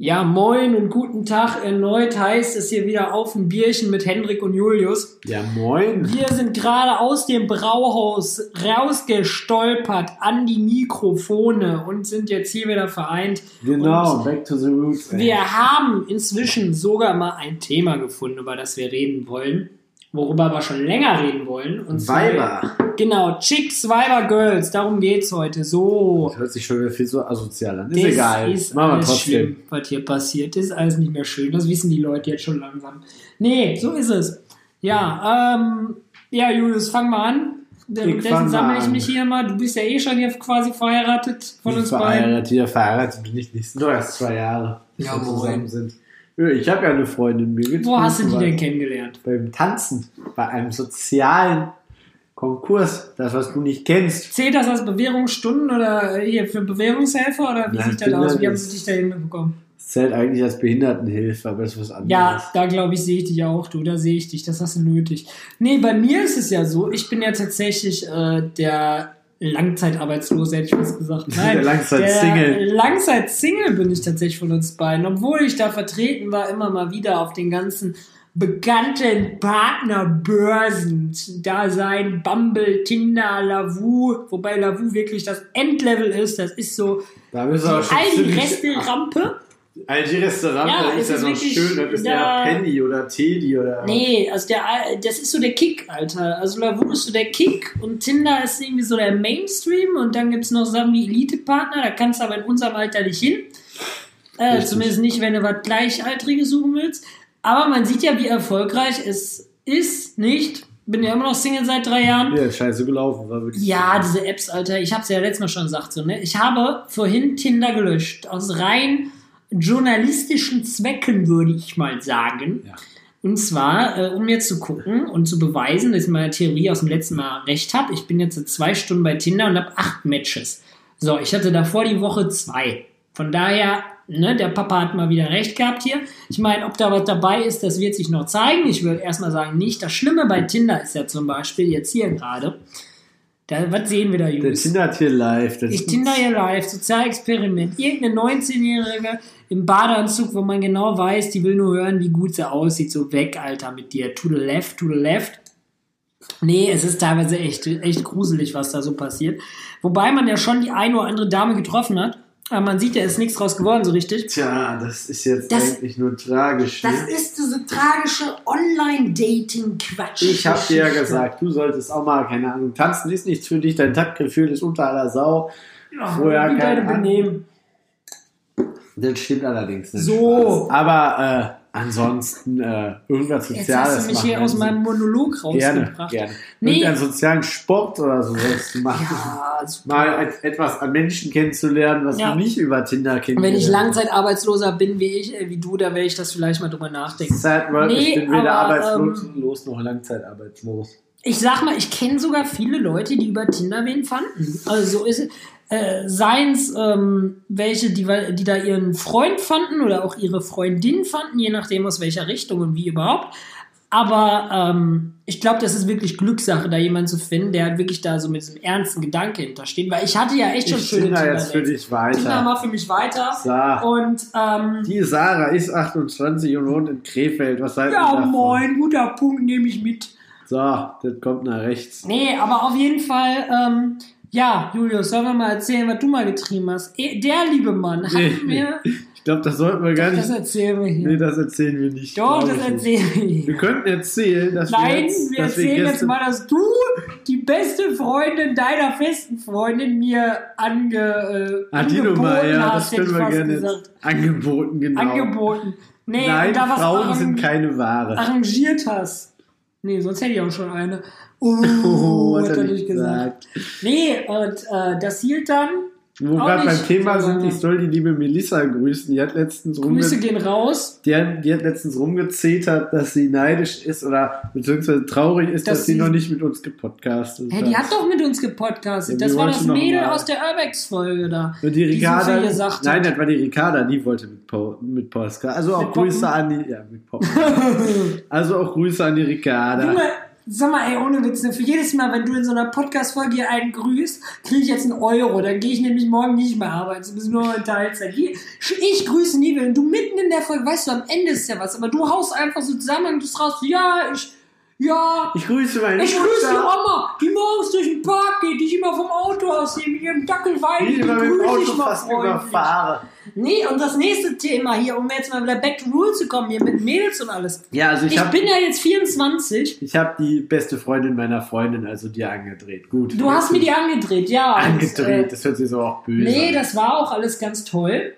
Ja, moin und guten Tag. Erneut heißt es hier wieder auf ein Bierchen mit Hendrik und Julius. Ja, moin. Wir sind gerade aus dem Brauhaus rausgestolpert an die Mikrofone und sind jetzt hier wieder vereint. Genau, Und back to the roots. ey. wir haben inzwischen sogar mal ein Thema gefunden, über das wir reden wollen. Worüber wir schon länger reden wollen. Und zwar- Weiber. Genau, Chicks, Weiber, Girls. Darum geht's heute. So. Das hört sich schon wieder viel so asozial an. Ist Das egal. Ist Machen wir trotzdem. schlimm, was hier passiert. Ist alles nicht mehr schön. Das wissen die Leute jetzt schon langsam. Nee, so ist es. Ja, ähm, ja, Julius, fang mal an. Währenddessen sammle ich mich hier mal. Du bist ja eh schon hier quasi verheiratet von Ich uns beiden. verheiratet, ja, verheiratet bin ich nicht. Nur erst zwei Jahre, Ja, wir zusammen sind. Ja, Ich habe ja eine Freundin. Mir geht's Wo hast du die denn kennengelernt? Beim Tanzen. Bei einem sozialen Konkurs. Das, was du nicht kennst. Zählt das als Bewährungsstunden oder hier für Bewährungshelfer oder wie sieht das aus? Wie haben sie dich da hinbekommen? Das zählt eigentlich als Behindertenhilfe, aber das ist was anderes. Ja, da glaube ich, sehe ich dich auch, du, da sehe ich dich, das hast du nötig. Nee, bei mir ist es ja so, ich bin ja tatsächlich äh, der Langzeitarbeitslose, hätte ich fast gesagt. Nein, Der Langzeit-Single. Langzeit-Single bin ich tatsächlich von uns beiden, obwohl ich da vertreten war, immer mal wieder auf den ganzen bekannten Partnerbörsen, da sein Bumble, Tinder, Lavu, wobei Lavu wirklich das Endlevel ist, das ist so Da die Resterampe. Die Restaurant, Ja, es ist ja ist noch wirklich schön, das ist ja Penny oder Teddy oder. Nee, also der, das ist so der Kick, Alter. Also Lavu ist so der Kick und Tinder ist irgendwie so der Mainstream und dann gibt's noch Sachen wie Elite-Partner, da kannst du aber in unserem Alter nicht hin. Äh, zumindest nicht, wenn du was Gleichaltriges suchen willst. Aber man sieht ja, wie erfolgreich es ist, nicht? Bin ja immer noch Single seit drei Jahren. Ja, scheiße gelaufen, war wirklich. Ja, diese Apps, Alter, ich hab's ja letztes Mal schon gesagt, so, ne? Ich habe vorhin Tinder gelöscht. Aus rein journalistischen Zwecken, würde ich mal sagen. Ja. Und zwar, äh, um jetzt zu gucken und zu beweisen, dass ich meine Theorie aus dem letzten Mal recht habe. Ich bin jetzt seit zwei Stunden bei Tinder und habe acht Matches. So, ich hatte davor die Woche zwei. Von daher, ne, der Papa hat mal wieder recht gehabt hier. Ich meine, ob da was dabei ist, das wird sich noch zeigen. Ich würde erstmal sagen, nicht. Das Schlimme bei Tinder ist ja zum Beispiel jetzt hier gerade. Da, was sehen wir da, Der Jungs? Tinder hat hier live. Ich Tinder hier live, Sozialexperiment. Irgendeine 19-Jährige im Badeanzug, wo man genau weiß, die will nur hören, wie gut sie aussieht. So weg, Alter, mit dir. To the left, to the left. Nee, es ist teilweise echt, echt gruselig, was da so passiert. Wobei man ja schon die eine oder andere Dame getroffen hat. Aber man sieht, da ist nichts draus geworden, so richtig. Tja, das ist jetzt Das- eigentlich nur tragisch. Das ne? ist diese tragische Online-Dating-Quatsch. Ich hab dir ja gesagt, du solltest auch mal, keine Ahnung, tanzen ist nichts für dich, dein Taktgefühl ist unter aller Sau. Vorher wie deine Benehmen. Das stimmt allerdings nicht. So. Spaß. Aber äh, ansonsten äh, irgendwas Jetzt Soziales hast du mich machen. hier aus meinem Monolog Gerne, rausgebracht. gerne. Nee. Irgendeinen sozialen Sport oder so sollst du machen. Ja, super. Mal et- etwas an Menschen kennenzulernen, was Ja. du nicht über Tinder kennst. Wenn ich Langzeitarbeitsloser bin wie ich, äh, wie du, da werde ich das vielleicht mal drüber nachdenken. Sad Nee, ich bin weder aber, arbeitslos noch langzeitarbeitslos. Ich sag mal, ich kenne sogar viele Leute, die über Tinder wen fanden. Also so ist es. Äh, Seien es ähm, welche, die, die da ihren Freund fanden oder auch ihre Freundin fanden, je nachdem aus welcher Richtung und wie überhaupt. Aber ähm, ich glaube, das ist wirklich Glückssache, da jemanden zu finden, der halt wirklich da so mit diesem ernsten Gedanke hintersteht. Weil ich hatte ja echt schon Ich schöne Tinder jetzt für dich weiter. Tinder war für mich weiter. So. Und ähm, Die Sarah ist 28 und wohnt in Krefeld. Was halten ja, Sie davon? moin, guter Punkt, nehme ich mit. So, das kommt nach rechts. Nee, aber auf jeden Fall, ähm, ja, Julius, sollen wir mal erzählen, was du mal getrieben hast? Eh, Der liebe Mann hat Nee, mir. Ich glaube, das sollten wir gar nicht. Das erzählen wir hier. nee, das erzählen wir nicht. Doch, das erzählen wir hier. Wir könnten erzählen, dass wir Nein, jetzt, wir dass wir erzählen jetzt gestern, mal, dass du die beste Freundin deiner festen Freundin mir ange, äh, Ah, die angeboten Nummer, ja, das hast, hätte können ich wir gerne gesagt. jetzt angeboten, genau. Angeboten. Nee, Nein, und da was Frauen sind keine Ware. arrangiert hast. Nee, sonst hätte ich auch schon eine. Uh, Oh, hat er nicht gesagt. Nee, und äh, das hielt dann. Wo wir gerade beim Thema sind, ich soll die liebe Melissa grüßen. Die hat letztens, Grüße gehen raus. die hat, die hat letztens rumgezetert, dass sie neidisch ist oder beziehungsweise traurig ist, Dass dass, sie noch nicht mit uns gepodcastet Hey, die hat doch mit uns gepodcastet. Ja, das war das Mädel aus der Urbex-Folge da. Und die die Ricarda, viel gesagt nein, hat. das war die Ricarda, die wollte mit, po, mit Podcast. Also auch Mit Grüße Poppen? an die, ja, mit Poppen. also auch Grüße an die Ricarda. Junge, Sag mal, ey, ohne Witz, ne, für jedes Mal, wenn du in so einer Podcast-Folge hier einen grüßt, kriege ich jetzt einen Euro. Dann gehe ich nämlich morgen nicht mehr arbeiten. Du bist nur in Teilzeit. Ich grüße nie. Und du mitten in der Folge, weißt du, am Ende ist ja was. Aber du haust einfach so zusammen und du raus, ja, ich, ja. Ich grüße meine Ich grüße die Oma, die morgens durch den Park geht, die ich immer vom Auto aussehe, mit ihrem Dackel weint. Die ich mit dem Auto fast überfahre. Nee, und das nächste Thema hier, um jetzt mal wieder back to rule zu kommen, hier mit Mädels und alles. Ja, also ich, Ich hab- bin ja jetzt 24. Ich habe die beste Freundin meiner Freundin, also dir angedreht. Gut. Du hast mir die angedreht, ja. und, angedreht. äh, das hört sich so auch böse Nee, an. das war auch alles ganz toll.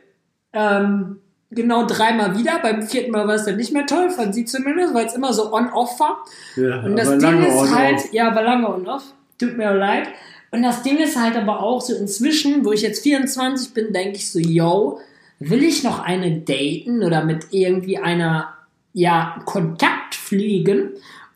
Ähm, genau dreimal wieder. Beim vierten Mal war es dann nicht mehr toll, fand sie zumindest, weil es immer so on-off war. ja, Und das Ding ist halt, ja, war lange on-off. Tut mir leid. Und das Ding ist halt aber auch so inzwischen, wo ich jetzt 24 bin, denke ich so, yo, will ich noch eine daten oder mit irgendwie einer, ja, Kontakt fliegen,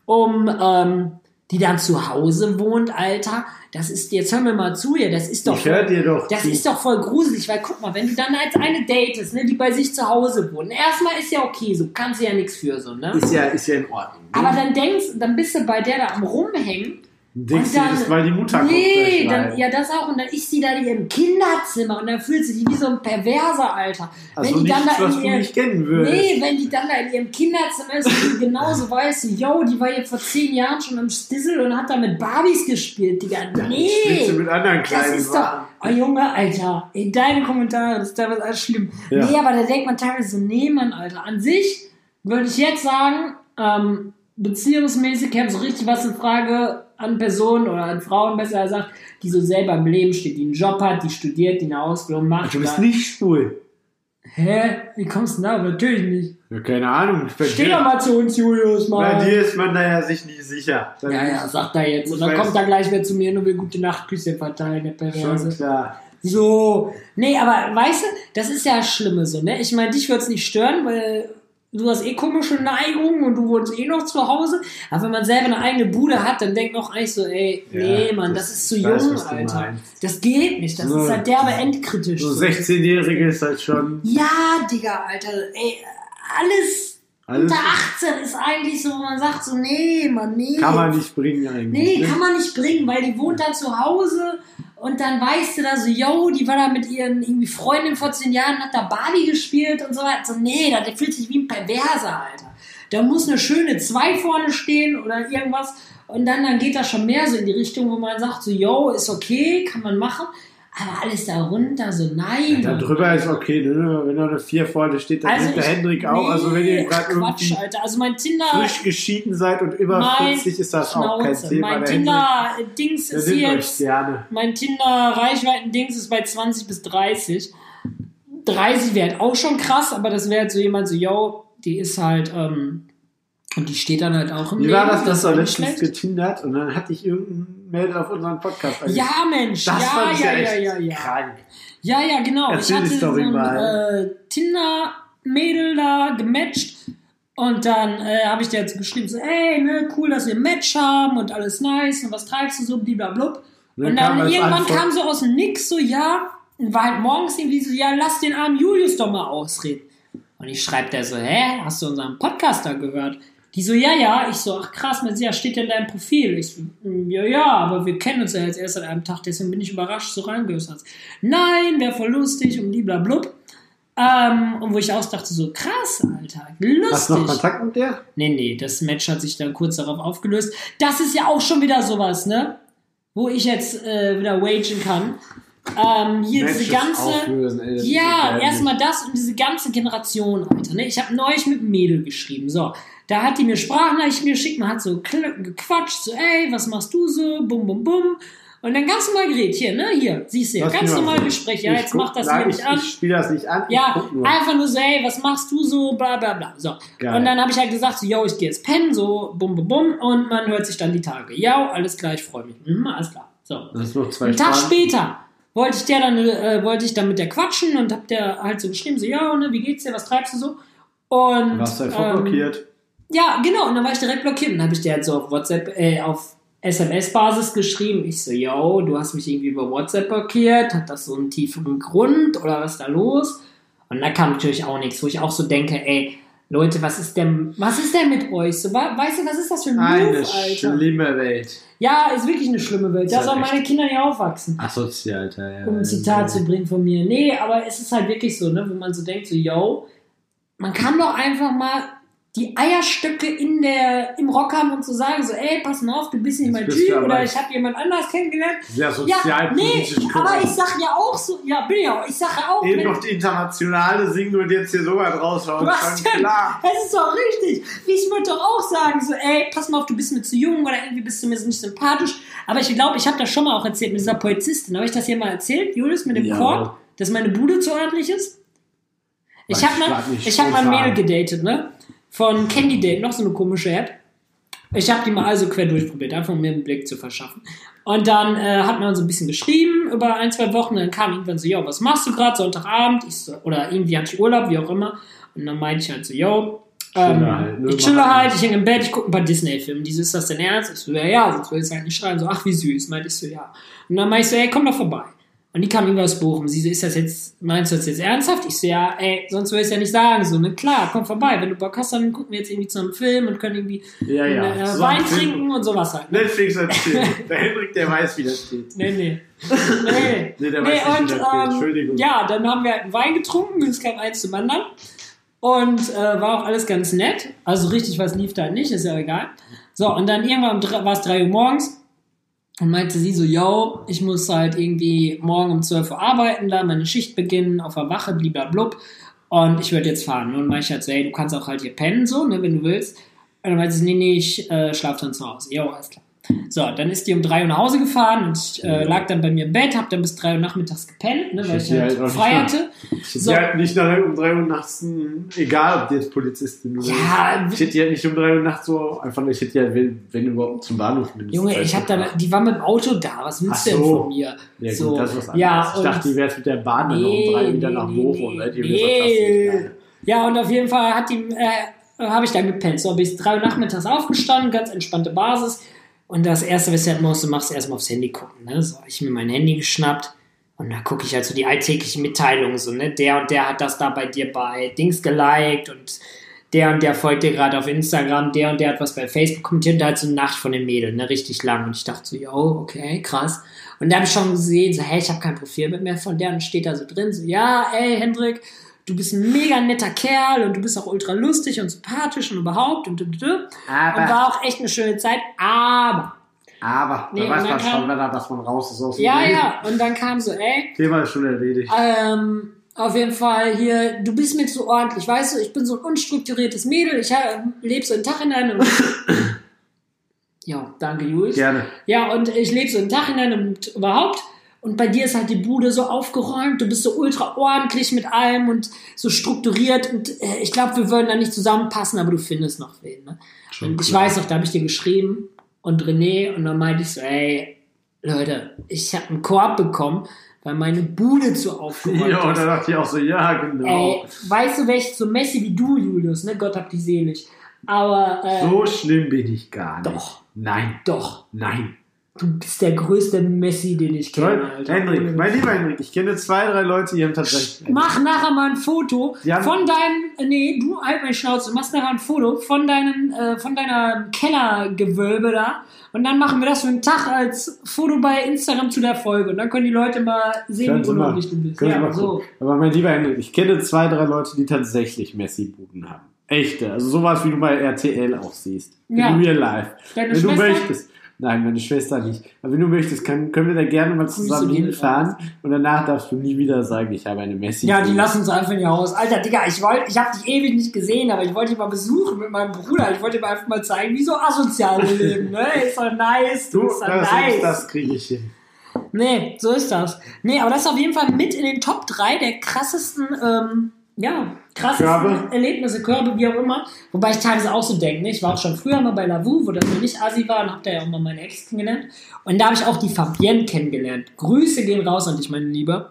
um, ähm, die dann zu Hause wohnt, Alter. Das ist, jetzt hör mir mal zu hier, das ist doch. Ich hör dir doch Das zu. ist doch voll gruselig, weil guck mal, wenn du dann als eine datest, ne, die bei sich zu Hause wohnt, erstmal ist ja okay, so kannst du ja nichts für so, ne? Ist ja, ist ja in Ordnung. Aber dann denkst, dann bist du bei der da am rumhängen. Du, dann- das ist, weil die Mutter kommt Nee, dann, ja, das auch. Und dann ist sie da in ihrem Kinderzimmer und dann fühlt sie sich wie so ein Perverser, Alter. Also wenn die dann nichts, da was in du ihr, nicht kennen würdest. Nee, wenn die dann da in ihrem Kinderzimmer ist und du genauso weißt, yo, die war hier vor zehn Jahren schon am Stissel und hat da mit Barbies gespielt, Digga. Spielst Nee! du mit anderen Das kleinen ist doch, oh Junge, Alter, ey, deine Kommentare, das ist teilweise alles schlimm. Ja. Nee, aber da denkt man teilweise so, nee, Mann, Alter. An sich würde ich jetzt sagen, ähm, beziehungsmäßig käme so richtig was in Frage an Personen oder an Frauen, besser gesagt, die so selber im Leben steht, die einen Job hat, die studiert, die eine Ausbildung macht. Du bist nicht schwul. Hä? Wie kommst du denn da? Natürlich nicht. Ja, keine Ahnung. Steh doch mal zu uns, Julius, mal. bei dir ist man da ja sich nicht sicher. Dann ja, ja, sagt er jetzt. Und dann kommt er gleich wieder zu mir und will gute Nachtküsse verteilen, der Schon Perverse. klar. So. Nee, aber weißt du, das ist ja das Schlimme so, ne? Ich meine, dich würde es nicht stören, weil du hast eh komische Neigungen und du wohnst eh noch zu Hause. Aber wenn man selber eine eigene Bude hat, dann denkt man auch eigentlich so, ey, Ja, nee, Mann, das- das, ist zu weiß, jung, Alter. Das geht nicht. Das So. ist halt derbe endkritisch. So 16-Jährige ist halt schon Ja, Digga, Alter, ey, alles, alles. unter 18 ist eigentlich so, wo man sagt so, nee, Mann, nee. Kann man nicht bringen eigentlich. Nee, ne? kann man nicht bringen, weil die wohnt dann zu Hause und dann weißt du da so, yo, die war da mit ihren irgendwie Freundinnen vor zehn Jahren, hat da Barbie gespielt und so weiter. So, nee, der fühlt sich wie ein Perverser, Alter. Da muss eine schöne zwei vorne stehen oder irgendwas und dann, dann geht das schon mehr so in die Richtung, wo man sagt so, yo, ist okay, kann man machen. Aber alles darunter, so nein. Da Mann. drüber ist okay, ne? wenn da eine 4 vorne steht, dann Also der Hendrik auch. also wenn ihr Nee, gerade Quatsch, irgendwie Alter. Also mein Tinder... frisch geschieden seid und über mein 50 ist das auch kein Schnauze. Thema. Mein Tinder-Dings der ist jetzt... Mein Tinder-Reichweiten-Dings ist bei 20 bis 30. 30 wäre halt auch schon krass, aber das wäre halt so jemand so, yo, die ist halt, ähm, und die steht dann halt auch im Wie war das, dass nicht letztens getindert und dann hatte ich irgendein Mail auf unseren Podcast angeschrieben. Ja, Mensch, das ja, fand ich ja, ja, ja, ja, ja. krank. Ja, ja, genau. Erzähl ich die hatte so Story ein mal. äh, Tinder-Mädel da gematcht und dann äh, habe ich dir jetzt geschrieben, so, ey, ne, cool, dass wir ein Match haben und alles nice und was treibst du so, blablabla. Dann Und kam dann als irgendwann Antwort- kam so aus dem Nix so, ja, und war halt morgens irgendwie so, ja, lass den armen Julius doch mal ausreden. Und ich schreibe der so, hä, hast du unseren Podcast da gehört? Die so, ja, ja. Ich so, ach krass, ja, steht ja in deinem Profil. Ich so, "Mm, ja, ja, aber wir kennen uns ja jetzt erst seit einem Tag, deswegen bin ich überrascht, so reingehört hast. Nein, wäre voll lustig und bliblablub. Ähm, und wo ich auch dachte, so krass, Alter, lustig. Hast du noch Kontakt mit der? Nee, nee, das Match hat sich dann kurz darauf aufgelöst. Das ist ja auch schon wieder sowas, ne? Wo ich jetzt äh, wieder wagen kann. Ähm, hier Matches diese ganze. ey, ja, erstmal das und diese ganze Generation, Alter. Ne? Ich habe neulich mit einem Mädel geschrieben. So, da hat die mir Sprachnachrichten geschickt, man hat so gequatscht, so, ey, was machst du so? Bum, bum, bum. Und dann ganz normal geredet. Hier, ne? Hier, siehst du, Lass ganz normal. Gespräch. Ja, Ich jetzt guck- mach das nein, hier nicht ich, an. Ich spiele das nicht an. Ja, nur. einfach nur so, ey, was machst du so, bla bla bla. So. Geil. Und dann habe ich halt gesagt, so, yo, ich gehe jetzt pennen, so, bum bum bum, und man hört sich dann die Tage. Ja, alles klar, ich freue mich. Mhm, alles klar. So. Das ist noch zwei Einen Tag später wollte ich der dann, äh, wollte ich dann mit der quatschen und hab der halt so geschrieben, so, ja, ne, wie geht's dir, was treibst du so? Und, Warst du ähm, einfach blockiert. Ja, genau, und dann war ich direkt blockiert. Und dann habe ich dir halt so auf WhatsApp, äh, auf SMS-Basis geschrieben. Ich so, yo, du hast mich irgendwie über WhatsApp blockiert. Hat das so einen tieferen Grund oder was ist da los? Und da kam natürlich auch nichts, wo ich auch so denke, ey, Leute, was ist denn, was ist denn mit euch? So, weißt du, was ist das für ein Move, Eine Alter? schlimme Welt. Ja, ist wirklich eine schlimme Welt. Da ja sollen meine. Kinder nicht aufwachsen. Asozial, Alter. Ja, um ein Zitat zu bringen von mir. Nee, aber es ist halt wirklich so, ne, wo man so denkt, so, yo, man kann doch einfach mal die Eierstöcke in der, im Rock haben und so sagen, so, ey, pass mal auf, du bist nicht mein Typ oder ich habe jemand anders kennengelernt. Sehr Ja, sozialpolitisch nee, aber ich sag ja auch so, ja, bin ja auch, ich sag ja auch, Eben noch die internationale singen und jetzt hier so weit raushauen. was denn? klar. Das ist doch richtig. Ich würde doch auch sagen, so, ey, pass mal auf, du bist mir zu jung oder irgendwie bist du mir so nicht sympathisch. Aber ich glaube, ich habe das schon mal auch erzählt mit dieser Polizistin. Habe ich das hier mal erzählt, Julius, mit dem Ja. Korb, dass meine Bude zu ordentlich ist? Ich habe mal, ich hab mal ein. Mädel gedatet, ne? Von Candy Date, noch so eine komische App. Ich habe die mal also quer durchprobiert, einfach um mir einen Blick zu verschaffen. Und dann äh, hat man so ein bisschen geschrieben über ein, zwei Wochen. Dann kam irgendwann so, yo, was machst du gerade, Sonntagabend? So, oder irgendwie hatte ich Urlaub, wie auch immer. Und dann meinte ich halt so, yo, ähm, halt, ne? ich chille halt, ich hänge im Bett, ich gucke ein paar Disney-Filme. Die so, ist das denn ernst? Ich so, ja, ja, sonst will ich halt nicht schreien. So, ach, wie süß. Meinte ich so, ja. Und dann meinte ich so, ey, komm doch vorbei. Und die kam irgendwie aus Bochum. Sie so, ist das jetzt, meinst du das jetzt ernsthaft? Ich so, ja, ey, sonst würde ich es ja nicht sagen. So, ne, klar, komm vorbei. Wenn du Bock hast, dann gucken wir jetzt irgendwie zu einem Film und können irgendwie Ja, ja. äh, So Wein Film. trinken und sowas halt. Netflix hat steht. Der Hendrik, der weiß, wie das steht. Nee, nee. Nee, Nee, der nee weiß nicht, und wie das geht. ähm, Entschuldigung. ja, dann haben wir halt einen Wein getrunken, es kam eins zum anderen. Und äh, war auch alles ganz nett. Also richtig was lief da nicht, ist ja egal. So, und dann irgendwann war es 3 Uhr morgens und meinte sie so, yo, ich muss halt irgendwie morgen um 12 Uhr arbeiten, da meine Schicht beginnen, auf der Wache, bliblablub. Und ich würde jetzt fahren. Und meinte ich halt so, hey, du kannst auch halt hier pennen, so, ne, wenn du willst. Und dann meinte sie, nee, nee, ich äh, schlaf dann zu Hause. Jo, alles klar. So, dann ist die um 3 Uhr nach Hause gefahren und ich äh, lag dann bei mir im Bett, hab dann bis 3 Uhr nachmittags gepennt, ne, weil Ich ich halt halt frei hatte. Ich hätte So. halt nicht nachher um 3 Uhr nachts, hm, egal ob die jetzt Polizistin oder Ja, Ich hätte die halt nicht um 3 Uhr nachts so, einfach nur, ich hätte die halt, wenn, wenn überhaupt zum Bahnhof mindestens. Junge, ich hab dann, die war mit dem Auto da, was willst du denn so. von mir? Ja, gut, so. das ist was anderes. Ja, ich dachte, die wärst mit der Bahn dann um 3 wieder nach Bochum. nee, ne? Nee. wäre fantastisch. Ja, und auf jeden Fall hat die, äh, habe ich dann gepennt. So, bis drei Uhr nachmittags aufgestanden, ganz entspannte Basis. Und das erste, was ich halt machst du erstmal aufs Handy gucken. Ne? So, ich mir mein Handy geschnappt und da gucke ich halt so die alltäglichen Mitteilungen, so, ne? Der und der hat das da bei dir bei Dings geliked und der und der folgt dir gerade auf Instagram, der und der hat was bei Facebook kommentiert und da halt so eine Nacht von den Mädeln, ne? Richtig lang. Und ich dachte so, yo, okay, krass. Und da habe ich schon gesehen, so, hey, ich habe kein Profilbild mehr von der und steht da so drin, so, ja, ey, Hendrik, du bist ein mega netter Kerl und du bist auch ultra lustig und sympathisch und überhaupt und, und, und, und war auch echt eine schöne Zeit, aber, aber, Nee, da weiß man schon, wenn da dass man raus ist aus dem ja, Leben. ja, und dann kam so, ey, Thema ist schon erledigt. ähm, auf jeden Fall hier, du bist mir zu ordentlich, weißt du, ich bin so ein unstrukturiertes Mädel, ich äh, lebe so einen Tag hinein und. ja, danke, Jules. Gerne. Ja, und ich lebe so einen Tag hinein und überhaupt. Und bei dir ist halt die Bude so aufgeräumt, du bist so ultra ordentlich mit allem und so strukturiert. Und äh, ich glaube, wir würden da nicht zusammenpassen, aber du findest noch wen. Ne? Und ich weiß noch, da habe ich dir geschrieben und René und dann meinte ich so, ey, Leute, ich habe einen Korb bekommen, weil meine Bude zu aufgeräumt Ja, und ist. da dachte ich auch so, ja, genau. Ey, weißt du, welch so Messi wie du, Julius, ne? Gott hab die selig. Aber, äh, so schlimm bin ich gar nicht. Doch. Nein, doch, nein. Du bist der größte Messi, den ich kenne, Toll. Alter. Hendrik, mein lieber Hendrik, ich kenne zwei, drei Leute, die haben tatsächlich. Mach nachher mal ein Foto von deinem, nee, du halt meine Schnauze, machst nachher ein Foto von deinem, äh, von deiner Kellergewölbe da und dann machen wir das für einen Tag als Foto bei Instagram zu der Folge und dann können die Leute mal sehen, wie unordentlich du bist. Ja, so. Aber mein lieber Hendrik, ich kenne zwei, drei Leute, die tatsächlich Messi-Buden haben. Echte. Also sowas, wie du bei RTL auch siehst. Ja. In real life. Deine wenn du Schwester? möchtest. Nein, meine Schwester nicht. Aber wenn du möchtest, können, können wir da gerne mal zusammen hinfahren und danach darfst du nie wieder sagen, ich habe eine messi Ja, die lassen uns einfach in ihr Haus. Alter, Digga, ich wollte, ich habe dich ewig nicht gesehen, aber ich wollte dich mal besuchen mit meinem Bruder. Ich wollte ihm einfach mal zeigen, wie so asozial wir leben, ne? Ist doch nice, du bist doch das, nice. das kriege ich hin. Nee, so ist das. Nee, aber das ist auf jeden Fall mit in den Top 3 der krassesten, ähm, ja, krassesten Körbe. Erlebnisse, Körbe, wie auch immer. Wobei ich teilweise auch so denke, ne? ich war auch schon früher mal bei Lavu, wo das noch nicht Asi war und hab da ja auch mal meine Ex kennengelernt. Und da habe ich auch die Fabienne kennengelernt. Grüße gehen raus an dich, meine Liebe.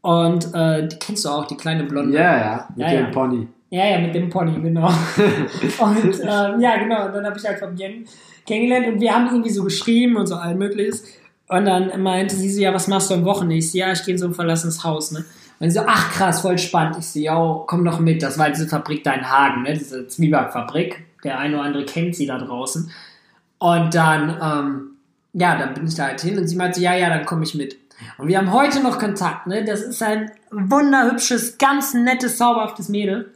Und äh, die kennst du auch, die kleine Blonde. Ja, ja, mit Ja, dem ja. Pony. Ja, ja, mit dem Pony, genau. und ähm, ja, genau, und dann habe ich halt Fabienne kennengelernt und wir haben irgendwie so geschrieben und so all mögliches. Und dann meinte sie so, ja, was machst du am Wochenende? Ich so, ja, ich gehe in so ein verlassenes Haus, ne? Und sie so, ach krass, voll spannend. Ich so, yo, komm doch mit. Das war diese Fabrik da in Hagen, ne? diese Zwiebackfabrik. Der eine oder andere kennt sie da draußen. Und dann, ähm, ja, dann bin ich da halt hin und sie meinte, ja, ja, dann komme ich mit. Und wir haben heute noch Kontakt, ne? Das ist ein wunderhübsches, ganz nettes, zauberhaftes Mädel.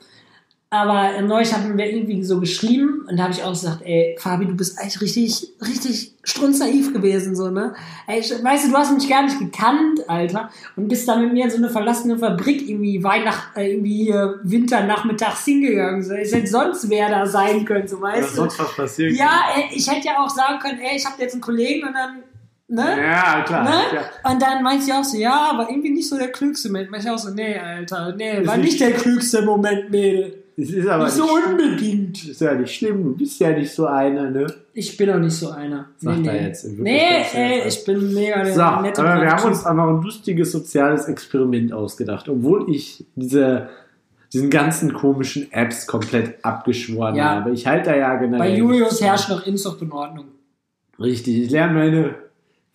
Aber äh, neulich hatten wir irgendwie so geschrieben und da habe ich auch gesagt, ey, Fabi, du bist eigentlich richtig, richtig strunznaiv gewesen, so, ne? Ey, ich, weißt du, du hast mich gar nicht gekannt, Alter, und bist dann mit mir in so eine verlassene Fabrik irgendwie Weihnacht, äh, irgendwie äh, Winternachmittags hingegangen, so. Ich hätte sonst wer da sein können, so, weißt Oder du? sonst was passiert. Ja, ey, ich hätte ja auch sagen können, ey, ich habe jetzt einen Kollegen und dann, ne? Ja, klar. Ne? Ja. Und dann meint sie auch so, ja, aber irgendwie nicht so der klügste Moment. Meint ich auch so, nee, Alter, nee, war nicht nicht- der klügste Moment, Mädel. Es ist aber Nicht so nicht, unbedingt. ist ja nicht schlimm, du bist ja nicht so einer, ne? Ich bin auch nicht so einer. Sagt nee, er nee. jetzt in Nee, ey, ich bin mega So, aber wir haben uns noch ein lustiges soziales Experiment ausgedacht, obwohl ich diese, diesen ganzen komischen Apps komplett abgeschworen Ja. habe. Ich halte da ja generell. Bei Julius herrscht noch Inzucht und Ordnung. Richtig, ich lerne meine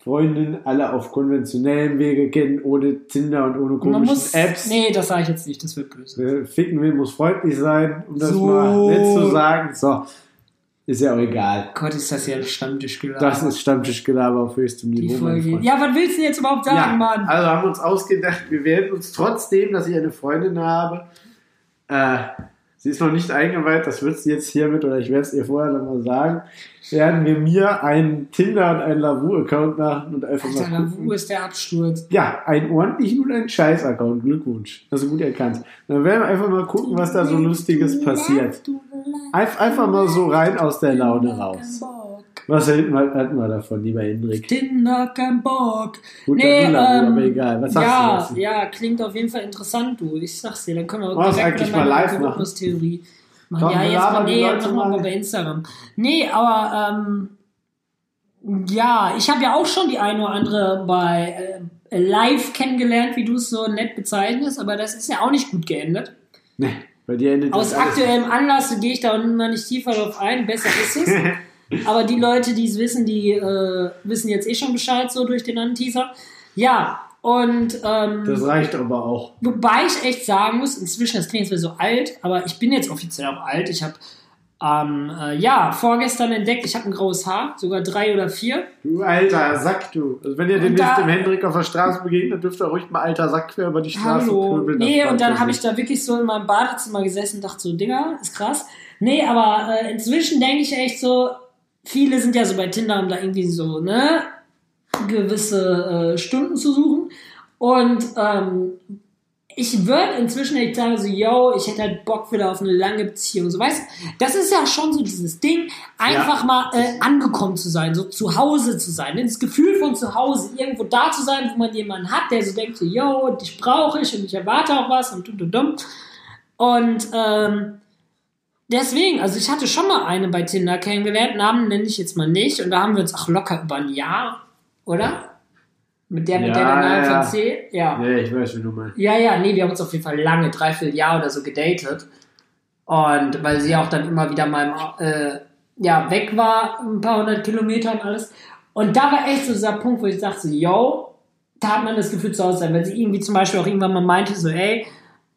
Freundin alle auf konventionellem Wege kennen, ohne Tinder und ohne komischen muss, Apps. nee, das sage ich jetzt nicht, das wird böse. Wer Ficken will, muss freundlich sein, um das So. mal nett zu sagen. So, ist ja auch egal. Gott, ist das ja ein Stammtischgelaber. Das ist Stammtischgelaber auf höchstem Niveau. Ja, was willst du denn jetzt überhaupt sagen, Ja, Mann? also haben wir uns ausgedacht, wir werden uns trotzdem, dass ich eine Freundin habe, äh, sie ist noch nicht eingeweiht, das wird sie jetzt hiermit, oder ich werde es ihr vorher nochmal sagen, werden wir mir einen Tinder und einen Lavu-Account machen und einfach Alter, mal gucken. ist der Absturz? Ja, einen ordentlichen und einen Scheiß-Account. Glückwunsch. Du gut erkannt. Dann werden wir einfach mal gucken, was da so Lustiges passiert. Einf- Einfach mal so rein aus der Laune raus. Was halten wir, wir davon, lieber Hendrik? Tinder, kein Bock. Gut, Nee, ähm, aber egal. Was sagst ja, du dazu? ja, klingt auf jeden Fall interessant, du. Ich sag's dir, dann können wir es eigentlich mal live machen? Algorithmus-Theorie machen. Komm, ja, jetzt mal, nee, machen wir mal. bei Instagram. Nee, aber ähm, ja, ich habe ja auch schon die eine oder andere bei äh, live kennengelernt, wie du es so nett bezeichnest, aber das ist ja auch nicht gut geendet. Nee, bei dir endet Aus aktuellem Anlass gehe ich da immer nicht tiefer drauf ein, besser ist es. Aber die Leute, die es wissen, die äh, wissen jetzt eh schon Bescheid, so durch den Anteaser. Ja, und ähm, Das reicht aber auch. wobei ich echt sagen muss, inzwischen, das klingt jetzt so alt, aber ich bin jetzt offiziell auch alt. Ich habe ähm, äh, ja, vorgestern entdeckt, ich habe ein graues Haar, sogar drei oder vier. Du alter Sack, du. Also wenn ihr demnächst da- dem Hendrik auf der Straße begegnet, dürft ihr ruhig mal alter Sack quer über die Straße Hallo. pöbeln. Nee, und dann habe ich da wirklich so in meinem Badezimmer gesessen und dachte so, Digga, ist krass. Nee, aber äh, inzwischen denke ich echt so, viele sind ja so bei Tinder, um da irgendwie so, ne, gewisse äh, Stunden zu suchen. Und ähm, ich würde inzwischen echt sagen, so, yo, ich hätte halt Bock wieder auf eine lange Beziehung. So, weißt das ist ja schon so dieses Ding, einfach mal äh, angekommen zu sein, so zu Hause zu sein. Das Gefühl von zu Hause, irgendwo da zu sein, wo man jemanden hat, der so denkt, so, yo, dich brauche ich und ich erwarte auch was und dumm, dumm, dumm. Und ähm, deswegen, also ich hatte schon mal eine bei Tinder kennengelernt, Namen nenne ich jetzt mal nicht, und da haben wir uns auch locker über ein Jahr, oder? Mit der, mit Ja, der der Name ja, ja. von C? Ja. Nee, ich weiß, wie du meinst. Ja, ja, nee, wir haben uns auf jeden Fall lange, dreiviertel Jahr oder so gedatet. Und weil sie auch dann immer wieder mal äh, ja, weg war, ein paar hundert Kilometer und alles. Und da war echt so dieser Punkt, wo ich dachte, yo, da hat man das Gefühl zu Hause sein. Wenn sie irgendwie zum Beispiel auch irgendwann mal meinte, so, ey,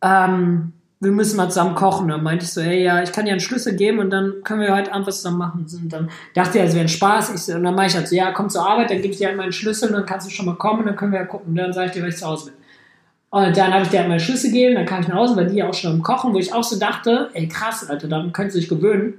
ähm, wir müssen mal zusammen kochen. Dann meinte ich so, ey, ja, ich kann dir einen Schlüssel geben und dann können wir heute Abend was zusammen machen. Und dann dachte er, es wäre ein Spaß. Ich so, und dann meinte ich halt so, ja, komm zur Arbeit, dann gebe ich dir halt meinen Schlüssel und dann kannst du schon mal kommen, dann können wir ja gucken. Und dann sage ich dir, wenn ich zu Hause bin. Und dann habe ich dir halt meine Schlüssel gegeben, dann kam ich nach Hause, weil die ja auch schon am Kochen, wo ich auch so dachte, ey krass, Alter, daran können sie sich gewöhnen.